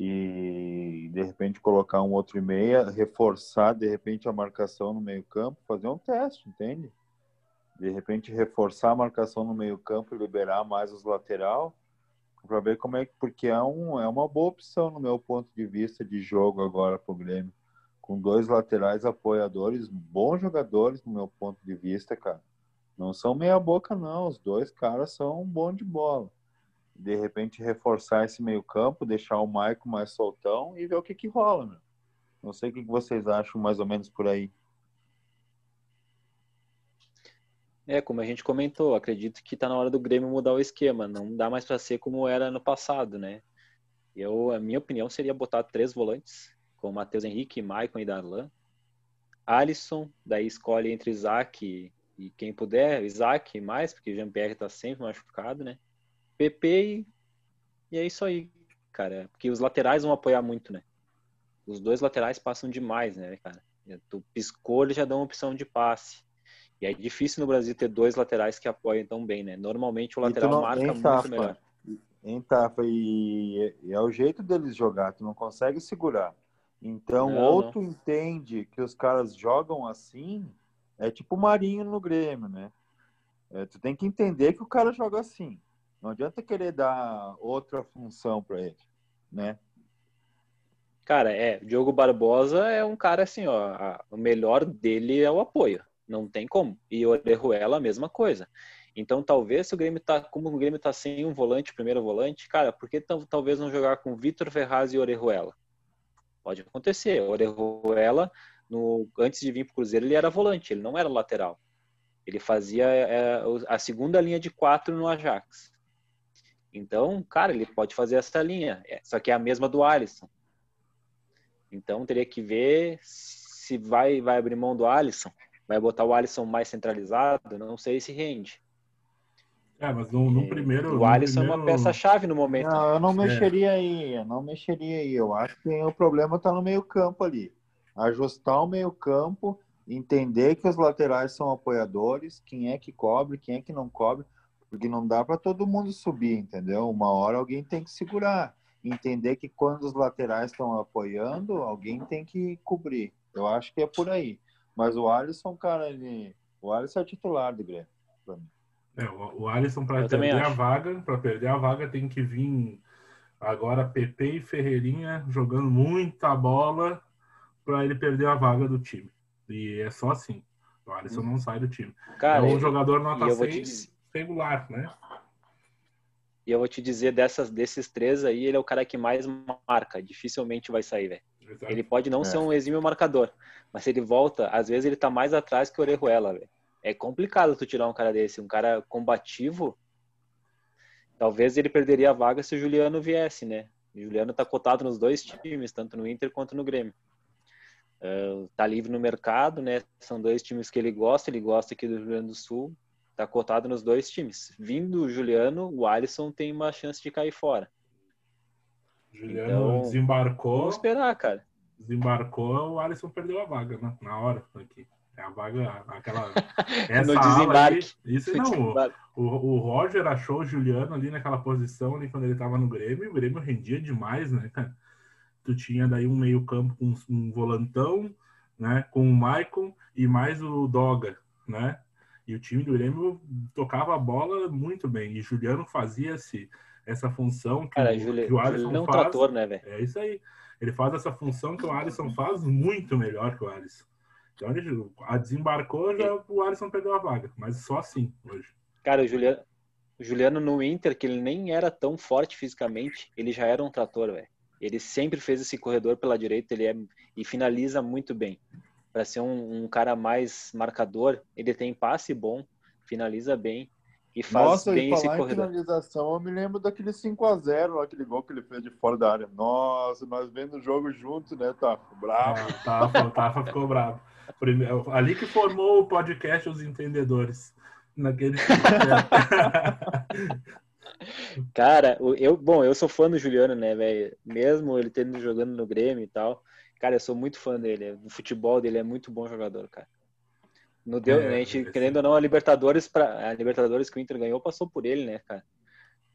e de repente colocar um outro e meia, reforçar de repente a marcação no meio campo, fazer um teste, entende? De repente reforçar a marcação no meio campo e liberar mais os lateral para ver como é que porque é um é uma boa opção no meu ponto de vista de jogo agora para o Grêmio com dois laterais apoiadores, bons jogadores no meu ponto de vista, cara. Não são meia boca não, os dois caras são bom de bola de repente reforçar esse meio campo, deixar o Maico mais soltão e ver o que que rola, né? Não sei o que vocês acham mais ou menos por aí. É, como a gente comentou, acredito que está na hora do Grêmio mudar o esquema. Não dá mais para ser como era no passado, né? Eu, a minha opinião seria botar três volantes, com Matheus Henrique, Maicon e Darlan. Alisson, daí escolhe entre Isaac e, quem puder, Isaac mais, porque o Jean-Pierre está sempre machucado, né? PP e, e é isso aí, cara. Porque os laterais vão apoiar muito, né? Os dois laterais passam demais, né, cara? Tu piscou, eles já dão opção de passe. E é difícil no Brasil ter dois laterais que apoiam tão bem, né? Normalmente o lateral não, marca muito tafa, melhor. Em tafa, e, e, é o jeito deles jogar, tu não consegue segurar. Então, não, ou não. tu entende que os caras jogam assim, é tipo o Marinho no Grêmio, né? É, tu tem que entender que o cara joga assim. Não adianta querer dar outra função para ele, né? Cara, é, Diogo Barbosa é um cara assim, ó, a, o melhor dele é o apoio, não tem como. E o Orejuela a mesma coisa. Então, talvez se o Grêmio tá, como o Grêmio tá sem um volante, primeiro volante, cara, por que talvez não jogar com Vitor Ferraz e Orejuela? Pode acontecer. Orejuela, no, antes de vir pro Cruzeiro, ele era volante, ele não era lateral. Ele fazia é, a segunda linha de quatro no Ajax. Então, cara, ele pode fazer essa linha, é, só que é a mesma do Alisson. Então, teria que ver se vai, vai abrir mão do Alisson, vai botar o Alisson mais centralizado, não sei se rende. É, mas no, no primeiro. O Alisson primeiro... é uma peça-chave no momento. Não, eu não mexeria é. aí, eu não mexeria aí. Eu acho que o problema está no meio-campo ali. Ajustar o meio-campo, entender que os laterais são apoiadores, quem é que cobre, quem é que não cobre. Porque não dá para todo mundo subir, entendeu? Uma hora alguém tem que segurar. Entender que quando os laterais estão apoiando, alguém tem que cobrir. Eu acho que é por aí. Mas o Alisson, cara, ele... o Alisson é titular do Grêmio. É, o, o Alisson, para perder a vaga, para perder a vaga, tem que vir agora PP e Ferreirinha jogando muita bola para ele perder a vaga do time. E é só assim. O Alisson não sai do time. Cara, é um jogador nota 6 regular, né? E eu vou te dizer, dessas, desses três aí, ele é o cara que mais marca. Dificilmente vai sair, velho. Ele pode não é. ser um exímio marcador, mas se ele volta, às vezes ele tá mais atrás que o Orejuela, velho. É complicado tu tirar um cara desse, um cara combativo. Talvez ele perderia a vaga se o Juliano viesse, né? O Juliano tá cotado nos dois times, tanto no Inter quanto no Grêmio. Uh, tá livre no mercado, né? São dois times que ele gosta, ele gosta aqui do Rio Grande do Sul tá cotado nos dois times. Vindo o Juliano, o Alisson tem uma chance de cair fora. Juliano então, desembarcou. Vamos esperar, cara. Desembarcou, o Alisson perdeu a vaga né? na hora aqui. É a vaga, aquela. Essa no desembarque. Ali, isso não. O, o Roger achou o Juliano ali naquela posição ali quando ele tava no Grêmio, e o Grêmio rendia demais, né, cara? Tu tinha daí um meio-campo com um volantão, né? Com o Maicon e mais o Doga, né? E o time do Grêmio tocava a bola muito bem. E Juliano fazia esse, essa função que, Cara, o, Juli, que o Alisson é um faz. Trator, né? É isso aí. Ele faz essa função que o Alisson faz muito melhor que o Alisson. Então ele a desembarcou, já o Alisson perdeu a vaga. Mas só assim hoje. Cara, o Juliano, o Juliano no Inter, que ele nem era tão forte fisicamente, ele já era um trator, velho. Ele sempre fez esse corredor pela direita, ele é e finaliza muito bem. Para ser um, um, cara mais marcador, ele tem passe bom, finaliza bem e faz Nossa, bem e esse corredor. finalização, eu me lembro daquele 5 a 0 aquele gol que ele fez de fora da área. Nossa, nós vendo o jogo junto, né, tá bravo. Ah, Tafa, o Tafa ficou bravo. Primeiro, ali que formou o podcast Os Entendedores. Naquele. Cara, eu, bom, eu sou fã do Juliano, né, velho? Mesmo ele tendo jogando no Grêmio e tal. Cara, eu sou muito fã dele. O futebol dele é muito bom jogador, cara. No deu, é, a gente, é querendo ou não, a Libertadores, pra, a Libertadores que o Inter ganhou passou por ele, né, cara?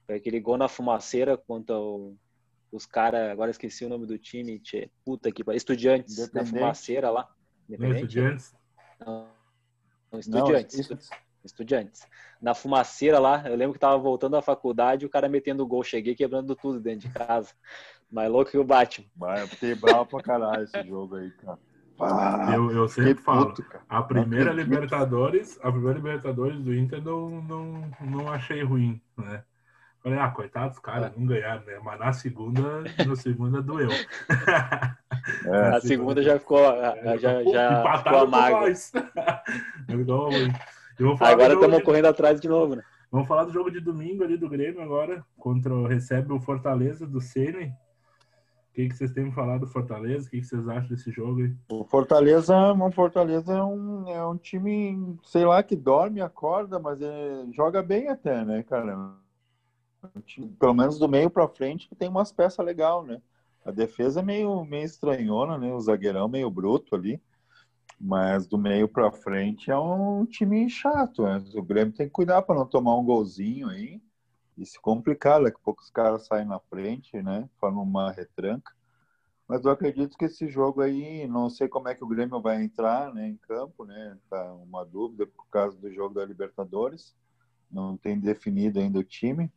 Foi aquele gol na fumaceira contra o, os caras, agora esqueci o nome do time, tchê, puta que pariu, Estudiantes, na fumaceira lá. Não, estudiantes? Não, não Estudiantes. Não, estudiantes. Na fumaceira lá, eu lembro que tava voltando da faculdade e o cara metendo gol. Cheguei quebrando tudo dentro de casa. Mais louco que o Batman. Vai, ter bravo pra caralho esse jogo aí, cara. Ah, eu, eu sempre falo, puto, a primeira Libertadores, a primeira Libertadores do Inter não, não, não achei ruim, né? Falei, ah, coitados, cara, não ganharam, né? Mas na segunda, na segunda doeu. É, a segunda já ficou, é, já, já ficou amarga. agora estamos de... correndo atrás de novo, né? Vamos falar do jogo de domingo ali do Grêmio agora, contra recebe o Fortaleza do Ceni. O que, que vocês têm falado do Fortaleza? O que, que vocês acham desse jogo aí? O Fortaleza, o Fortaleza é um, é um time, sei lá, que dorme, acorda, mas é, joga bem até, né, cara? pelo menos do meio para frente, que tem umas peças legal, né? A defesa é meio, meio estranhona, né? O zagueirão meio bruto ali. Mas do meio para frente é um time chato. Né? O Grêmio tem que cuidar para não tomar um golzinho aí e se complicar. Daqui a pouco os caras saem na frente, né? Formam uma retranca. Mas eu acredito que esse jogo aí, não sei como é que o Grêmio vai entrar né, em campo, né? Tá uma dúvida por causa do jogo da Libertadores. Não tem definido ainda o time.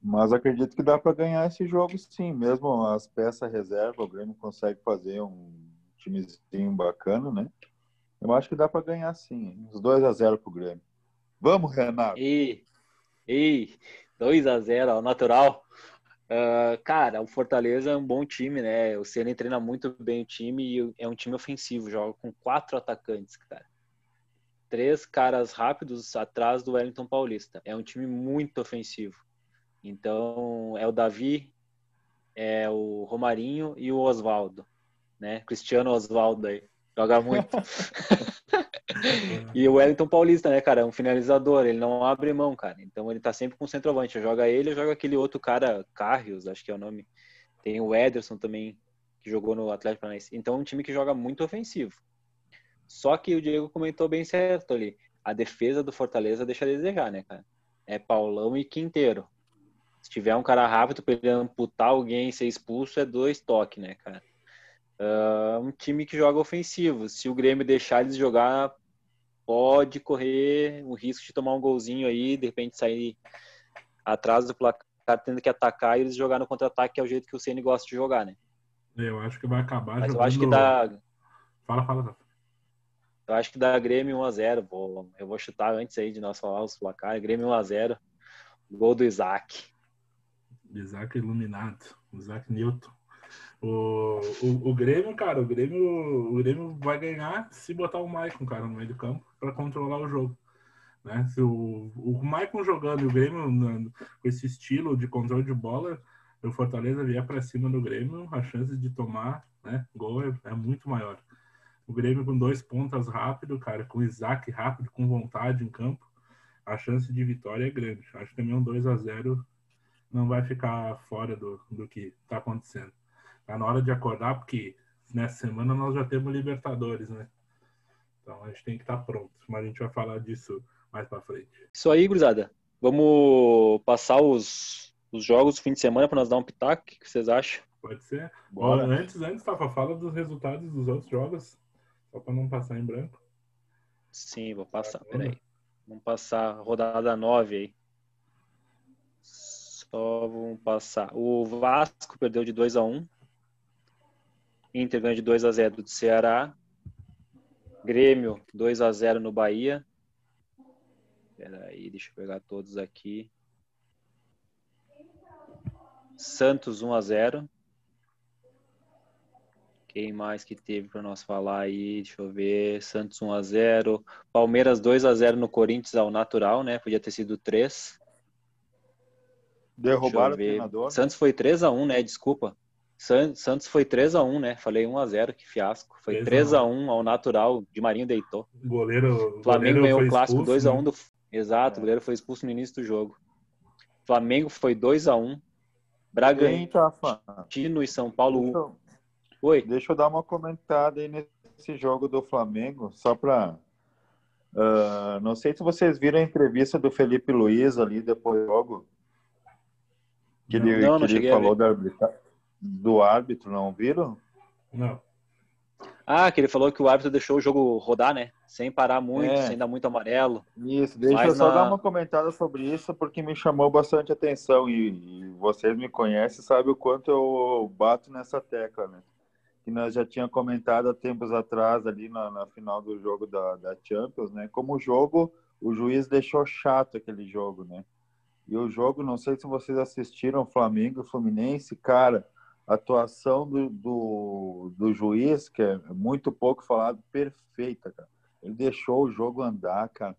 Mas acredito que dá para ganhar esse jogo sim, mesmo as peças reserva, o Grêmio consegue fazer um timezinho bacana, né? Eu acho que dá para ganhar sim, uns 2 a 0 pro Grêmio. Vamos, Renato. E e 2 a 0 ao natural. Uh, cara, o Fortaleza é um bom time, né? O Ceni treina muito bem o time e é um time ofensivo, joga com quatro atacantes, cara. Três caras rápidos atrás do Wellington Paulista. É um time muito ofensivo. Então, é o Davi, é o Romarinho e o Oswaldo, né? Cristiano Oswaldo aí. Joga muito. e o Wellington Paulista, né, cara? É um finalizador, ele não abre mão, cara. Então ele tá sempre com o centroavante. Joga ele, joga aquele outro cara, Carrios, acho que é o nome. Tem o Ederson também, que jogou no Atlético Paranaense. Então é um time que joga muito ofensivo. Só que o Diego comentou bem certo ali. A defesa do Fortaleza deixa a desejar, né, cara? É Paulão e Quinteiro. Se tiver um cara rápido para ele amputar alguém e ser expulso, é dois toques, né, cara? Uh, um time que joga ofensivo. Se o Grêmio deixar eles jogar, pode correr o risco de tomar um golzinho aí, de repente sair atrás do placar, tendo que atacar e eles jogar no contra-ataque, que é o jeito que o Ceni gosta de jogar, né? Eu acho que vai acabar Mas jogando... eu acho que dá... Fala, fala, Eu acho que dá Grêmio 1x0. Eu vou chutar antes aí de nós falar os placares. Grêmio 1x0. Gol do Isaac. Isaac iluminado, Isaac Newton. O, o, o, Grêmio, cara, o Grêmio, o Grêmio vai ganhar se botar o Maicon, cara, no meio do campo para controlar o jogo. Né? Se o, o Maicon jogando e o Grêmio no, com esse estilo de controle de bola, o Fortaleza vier para cima do Grêmio, a chance de tomar né, gol é, é, muito maior. O Grêmio com dois pontas rápido, cara, com o Isaac rápido, com vontade em campo, a chance de vitória é grande. Acho que também um 2 a 0 não vai ficar fora do, do que está acontecendo. Tá na hora de acordar, porque nessa semana nós já temos Libertadores, né? Então a gente tem que estar tá pronto, mas a gente vai falar disso mais para frente. Isso aí, gurizada. Vamos passar os, os jogos do fim de semana para nós dar um pitaco. O que vocês acham? Pode ser. Bora. Antes, antes, Tafa, fala dos resultados dos outros jogos, só para não passar em branco. Sim, vou passar. Tá Peraí. Vamos passar a rodada 9 aí. Só vamos passar. O Vasco perdeu de 2 a 1 Inter ganhou de 2 a 0 do Ceará. Grêmio 2 a 0 no Bahia. Espera aí, deixa eu pegar todos aqui. Santos 1 a 0. Quem mais que teve para nós falar aí? Deixa eu ver. Santos 1 a 0. Palmeiras 2 a 0 no Corinthians ao natural, né? Podia ter sido 3. Derrubaram o treinador. Santos foi 3 a 1, né? Desculpa. Santos foi 3 a 1, né? Falei 1 a 0, que fiasco. Foi 3 a 1 ao natural, de Marinho deitou. Goleiro, Flamengo ganhou o clássico 2 a 1 né? do Exato, é. o goleiro foi expulso no início do jogo. Flamengo foi 2 a 1. Bragantino e São Paulo Oi. Deixa eu dar uma comentada aí nesse jogo do Flamengo, só para. Uh, ah, não sei se vocês viram a entrevista do Felipe Luiz ali depois do jogo. Que ele, não, não que ele falou do árbitro, não viram? Não. Ah, que ele falou que o árbitro deixou o jogo rodar, né? Sem parar muito, é. sem dar muito amarelo. Isso, deixa Mas eu só na... dar uma comentada sobre isso, porque me chamou bastante atenção e, e vocês me conhecem, sabem o quanto eu bato nessa tecla, né? que nós já tinha comentado há tempos atrás ali na, na final do jogo da, da, Champions, né? Como o jogo, o juiz deixou chato aquele jogo, né? E o jogo, não sei se vocês assistiram Flamengo e Fluminense, cara, atuação do, do, do, juiz, que é muito pouco falado, perfeita, cara. Ele deixou o jogo andar, cara.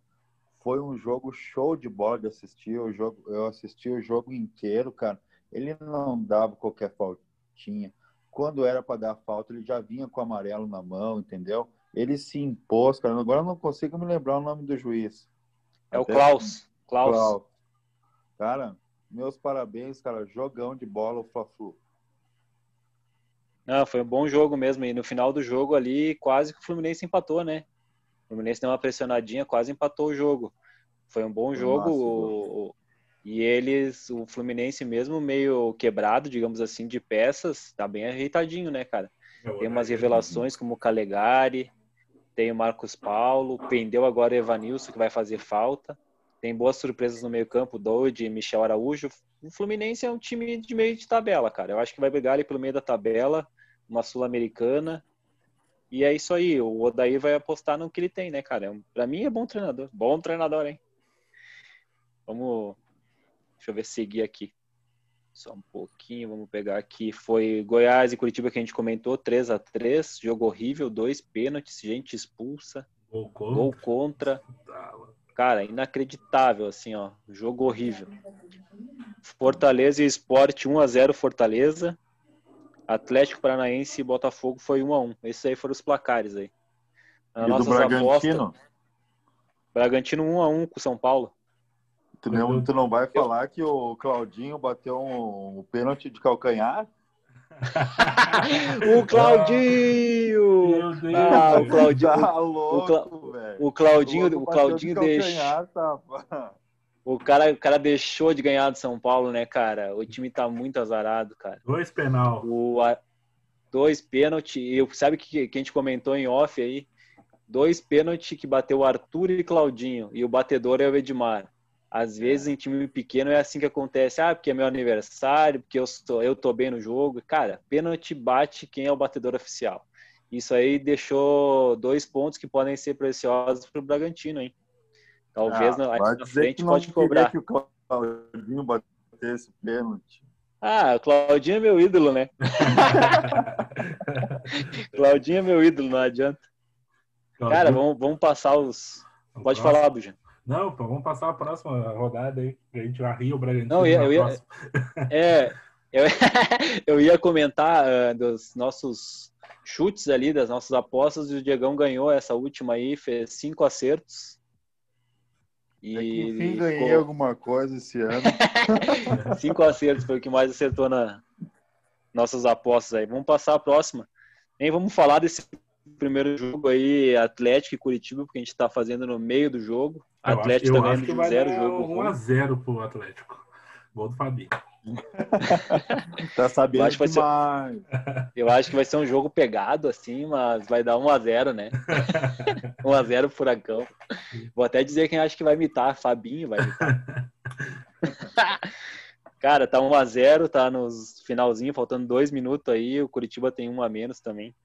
Foi um jogo show de bola de assistir. O jogo, eu assisti o jogo inteiro, cara. Ele não dava qualquer faltinha quando era para dar falta, ele já vinha com o amarelo na mão, entendeu? Ele se impôs, cara. Agora eu não consigo me lembrar o nome do juiz. É Até o Klaus. Klaus. Klaus. Cara, meus parabéns, cara. Jogão de bola o Fla-Flu. Não, foi um bom jogo mesmo. E no final do jogo ali, quase que o Fluminense empatou, né? O Fluminense deu uma pressionadinha, quase empatou o jogo. Foi um bom foi jogo. O, e eles, o Fluminense mesmo meio quebrado, digamos assim, de peças, tá bem ajeitadinho, né, cara? Tem umas revelações como o Calegari, tem o Marcos Paulo, pendeu agora o Evanilson, que vai fazer falta. Tem boas surpresas no meio-campo, Doide e Michel Araújo. O Fluminense é um time de meio de tabela, cara. Eu acho que vai brigar ali pelo meio da tabela, uma Sul-Americana. E é isso aí. O Odair vai apostar no que ele tem, né, cara? Pra mim é bom treinador. Bom treinador, hein? Vamos Deixa eu ver seguir aqui. Só um pouquinho, vamos pegar aqui. Foi Goiás e Curitiba que a gente comentou, 3 a 3 jogo horrível, dois pênaltis, gente expulsa, gol contra. Gol contra. Cara, inacreditável, assim, ó. Jogo horrível. Fortaleza e Esporte 1 a 0 Fortaleza. Atlético Paranaense e Botafogo foi 1 a 1 Esses aí foram os placares aí. e do Bragantino? Apostas, Bragantino 1 a 1 com São Paulo. Tu não, tu não vai falar que o Claudinho bateu um, um pênalti de calcanhar? o Claudinho! Ah, o Claudinho! Tá louco, o, Cla o Claudinho, o, o Claudinho de deixou. Tá, o cara, o cara deixou de ganhar do São Paulo, né, cara? O time tá muito azarado, cara. Dois penal. O, a, dois pênalti. E sabe que, que a gente comentou em off aí? Dois pênalti que bateu o Arthur e Claudinho. E o batedor é o Edmar. Às vezes em time pequeno é assim que acontece. Ah, porque é meu aniversário, porque eu, estou, eu tô bem no jogo. Cara, pênalti bate quem é o batedor oficial. Isso aí deixou dois pontos que podem ser preciosos para o Bragantino, hein? Talvez ah, na, na frente pode cobrar. que o Claudinho batesse pênalti. Ah, o Claudinho é meu ídolo, né? Claudinho é meu ídolo, não adianta. Claudinho. Cara, vamos, vamos passar os. Pode falar, Bujan. Não, pô, vamos passar a próxima rodada aí, a gente vai rir o Bragantino. Não, eu, ia, é, eu, eu ia comentar uh, dos nossos chutes ali, das nossas apostas, e o Diegão ganhou essa última aí, fez cinco acertos. E é que, enfim, ganhei ficou... alguma coisa esse ano. cinco acertos foi o que mais acertou na nossas apostas aí. Vamos passar a próxima. Nem vamos falar desse primeiro jogo aí, Atlético e Curitiba, porque a gente está fazendo no meio do jogo. Eu Atlético acho, também acho que vai zero jogo. 1x0 pro Atlético. Gol do Fabinho. Tá sabendo Acho que vai ser- demais. Eu acho que vai ser um jogo pegado, assim, mas vai dar 1x0, né? 1x0 Furacão. Vou até dizer quem acha que vai imitar. Fabinho vai imitar. Cara, tá 1x0, tá nos finalzinho, faltando dois minutos aí. O Curitiba tem um a menos também.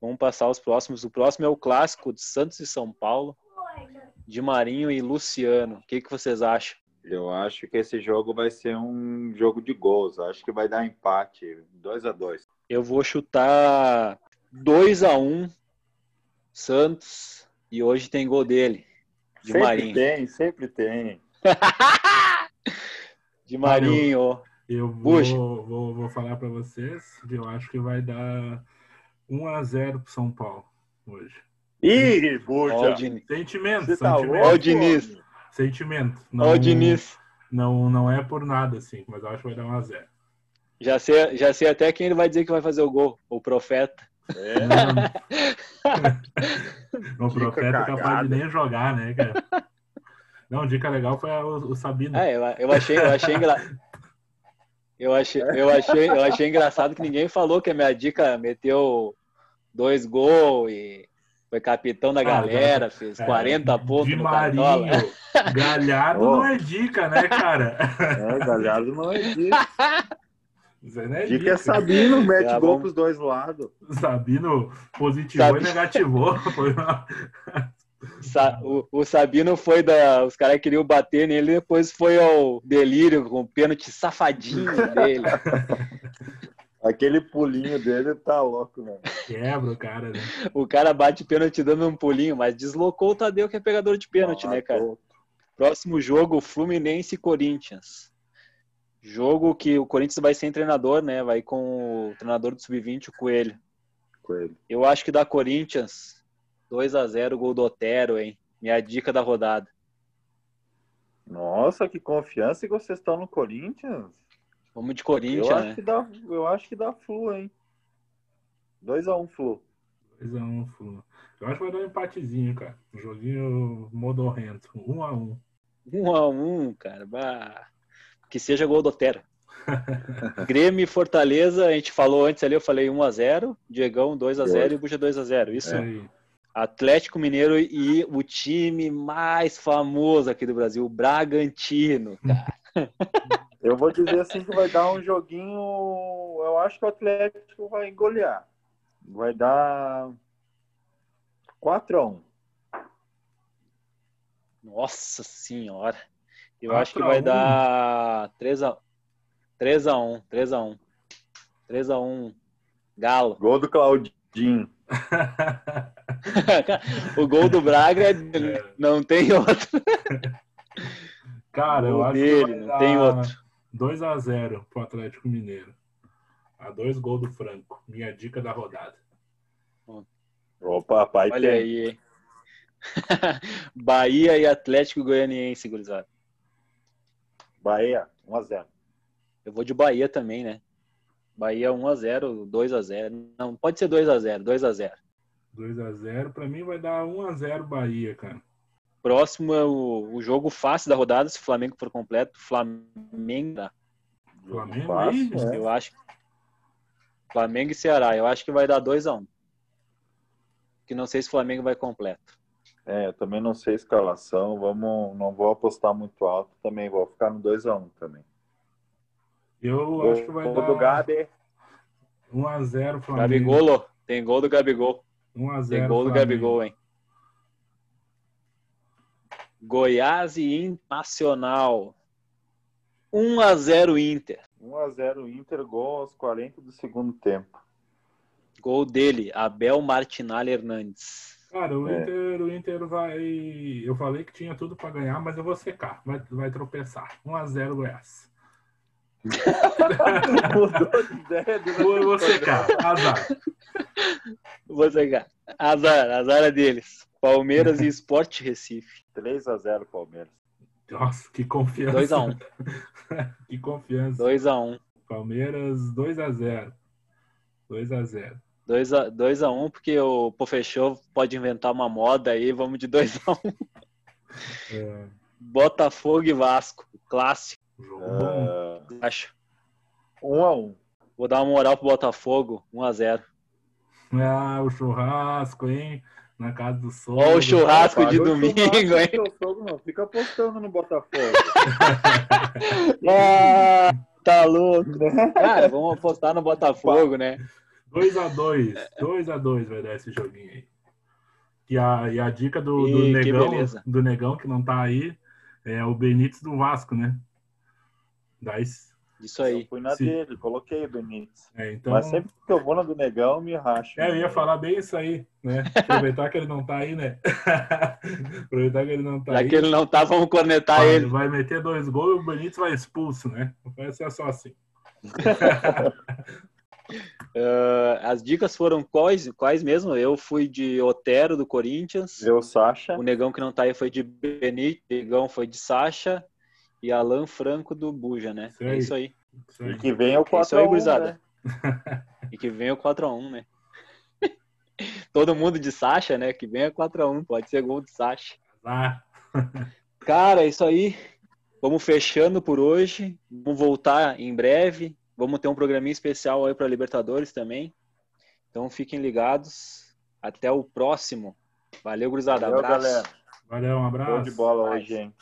Vamos passar os próximos. O próximo é o clássico de Santos e São Paulo, de Marinho e Luciano. O que, que vocês acham? Eu acho que esse jogo vai ser um jogo de gols. Acho que vai dar empate, 2 a 2 Eu vou chutar 2x1 Santos e hoje tem gol dele. De Sempre Marinho. tem, sempre tem. De Marinho. Eu vou, Puxa. vou, vou falar pra vocês que eu acho que vai dar 1x0 pro São Paulo hoje. Ih! Diniz. Sentimento, Você tá sentimento. Ó o Diniz. Sentimento. Ó o Diniz. Não, não é por nada, assim, mas eu acho que vai dar 1x0. Já sei, já sei até quem ele vai dizer que vai fazer o gol. O Profeta. É, o profeta é capaz de nem jogar, né, cara? Não, dica legal foi o, o Sabino. É, eu, eu achei, eu achei engra... eu achei, eu achei, eu achei engraçado que ninguém falou que a minha dica meteu dois gols e foi capitão da Ah, galera, fez É, 40 pontos de no Marinho. Cartola. Galhardo Oh. não é dica, né, cara? é, Galhardo não é dica. Isso aí não é Dica é Sabino, mete Tá gol pros dois lados. Sabino positivou Sabi- e negativou. Foi uma- Sa- o, o Sabino foi da. Os caras queriam bater nele, depois foi ao delírio com o pênalti safadinho dele. Aquele pulinho dele tá louco, né? Quebra o cara, né? O cara bate pênalti dando um pulinho, mas deslocou o Tadeu, que é pegador de pênalti, né, cara? Próximo jogo, Fluminense e Corinthians. Jogo que o Corinthians vai sem treinador, né? Vai com o treinador do Sub-20, o Coelho. Coelho. Eu acho que dá Corinthians 2 a 0 gol do Otero, hein? Minha dica da rodada. Nossa, que confiança que vocês estão no Corinthians. Vamos de Eu Corinthians, acho, né? que dá, eu acho que dá flu, hein? 2x1 um, flu. 2x1 Flu. Eu acho que vai dar um empatezinho, cara. Um joguinho modorrento. 1x1. 1 a 1 cara. Bah. Que seja gol do Otero. Grêmio e Fortaleza, a gente falou antes ali, eu falei 1 a 0 Diegão 2 a 0 e Buja 2 a 0 Isso? É aí. Atlético Mineiro e o time mais famoso aqui do Brasil, o Bragantino. Cara. Eu vou dizer assim que vai dar um joguinho. Eu acho que o Atlético vai golear. Vai dar 4x1. Nossa senhora. Eu 4 acho que a vai 1. dar 3 a 3 a 1, 3 a 1. 3 a 1. Galo. Gol do Claudinho. o gol do Braga é não tem outro. Cara, eu acho dele, que vai não dar tem outro. 2x0 pro Atlético Mineiro. A dois gols do Franco. Minha dica da rodada. Opa, pai Olha tem. aí? Bahia e Atlético Goianiense, gurizada. Bahia, 1x0. Eu vou de Bahia também, né? Bahia 1x0, 2x0. Não, pode ser 2x0, 2x0. 2x0. Pra mim vai dar 1x0 Bahia, cara. Próximo é o, o jogo fácil da rodada, se o Flamengo for completo. Flamengo, dá. Flamengo Fácil, né? eu acho. Flamengo e Ceará, eu acho que vai dar 2x1. Que não sei se o Flamengo vai completo. É, eu também não sei a escalação. Vamos, não vou apostar muito alto também. Vou ficar no 2x1 também. Eu acho que vai Gol dar do Gabi. 1x0 Flamengo. Gabigol, tem gol do Gabigol. 1x0 Tem gol do Flamengo. Gabigol, hein? Goiás e Internacional. 1x0 Inter. 1x0 Inter, gol aos 40 do segundo tempo. Gol dele, Abel Martinalha Hernandes. Cara, o É. Inter, o Inter vai. Eu falei que tinha tudo pra ganhar, mas eu vou secar. Vai, vai tropeçar. 1x0 Goiás. Mudou de ideia. do- Eu vou secar. Azar. Você, cara. Azar, azar é deles. Palmeiras e Sport Recife. 3x0 Palmeiras. Nossa, que confiança. 2x1. que confiança. 2x1. Palmeiras 2x0. 2x0. 2x1, dois a um, porque o Pofechou pode inventar uma moda aí, vamos de 2x1. Um. É. Botafogo e Vasco, clássico. Uh, acho. 1x1. Vou dar uma moral pro Botafogo, 1x0. Ah, o churrasco, hein? Na casa do sogro. Olha o churrasco de domingo, churrasco hein? Sogro, não. Fica apostando no Botafogo. ah, tá louco. Cara, vamos apostar no Botafogo, né? 2x2. 2x2 vai dar esse joguinho aí. E a, e a dica do, do, negão, do negão que não tá aí é o Benítez do Vasco, né? Daí isso aí. Eu fui na Sim. dele, coloquei o Benítez. É, então... Mas sempre que eu vou na do Negão, me racho. É, eu ia falar bem isso aí, né? Aproveitar que ele não tá aí, né? Aproveitar que ele não tá Já aí. Já que ele não tá, vamos cornetar vai, ele. Vai meter dois gols e o Benítez vai expulso, né? Vai ser só assim. Uh, as dicas foram quais, quais mesmo? Eu fui de Otero, do Corinthians. Eu, Sacha. O Negão que não tá aí foi de Benítez. O Negão foi de Sacha e Alan Franco do Buja, né? É isso aí. E que vem o 4x1, é isso aí, gurizada. Né? e que vem o 4x1, né? Todo mundo de Sacha, né? Que vem o 4x1, pode ser gol de Sacha. Ah. Cara, é isso aí. Vamos fechando por hoje. Vamos voltar em breve. Vamos ter um programinha especial aí para Libertadores também. Então fiquem ligados. Até o próximo. Valeu, gurizada. Valeu, abraço. Galera. Valeu, um abraço. Show de bola hoje, hein?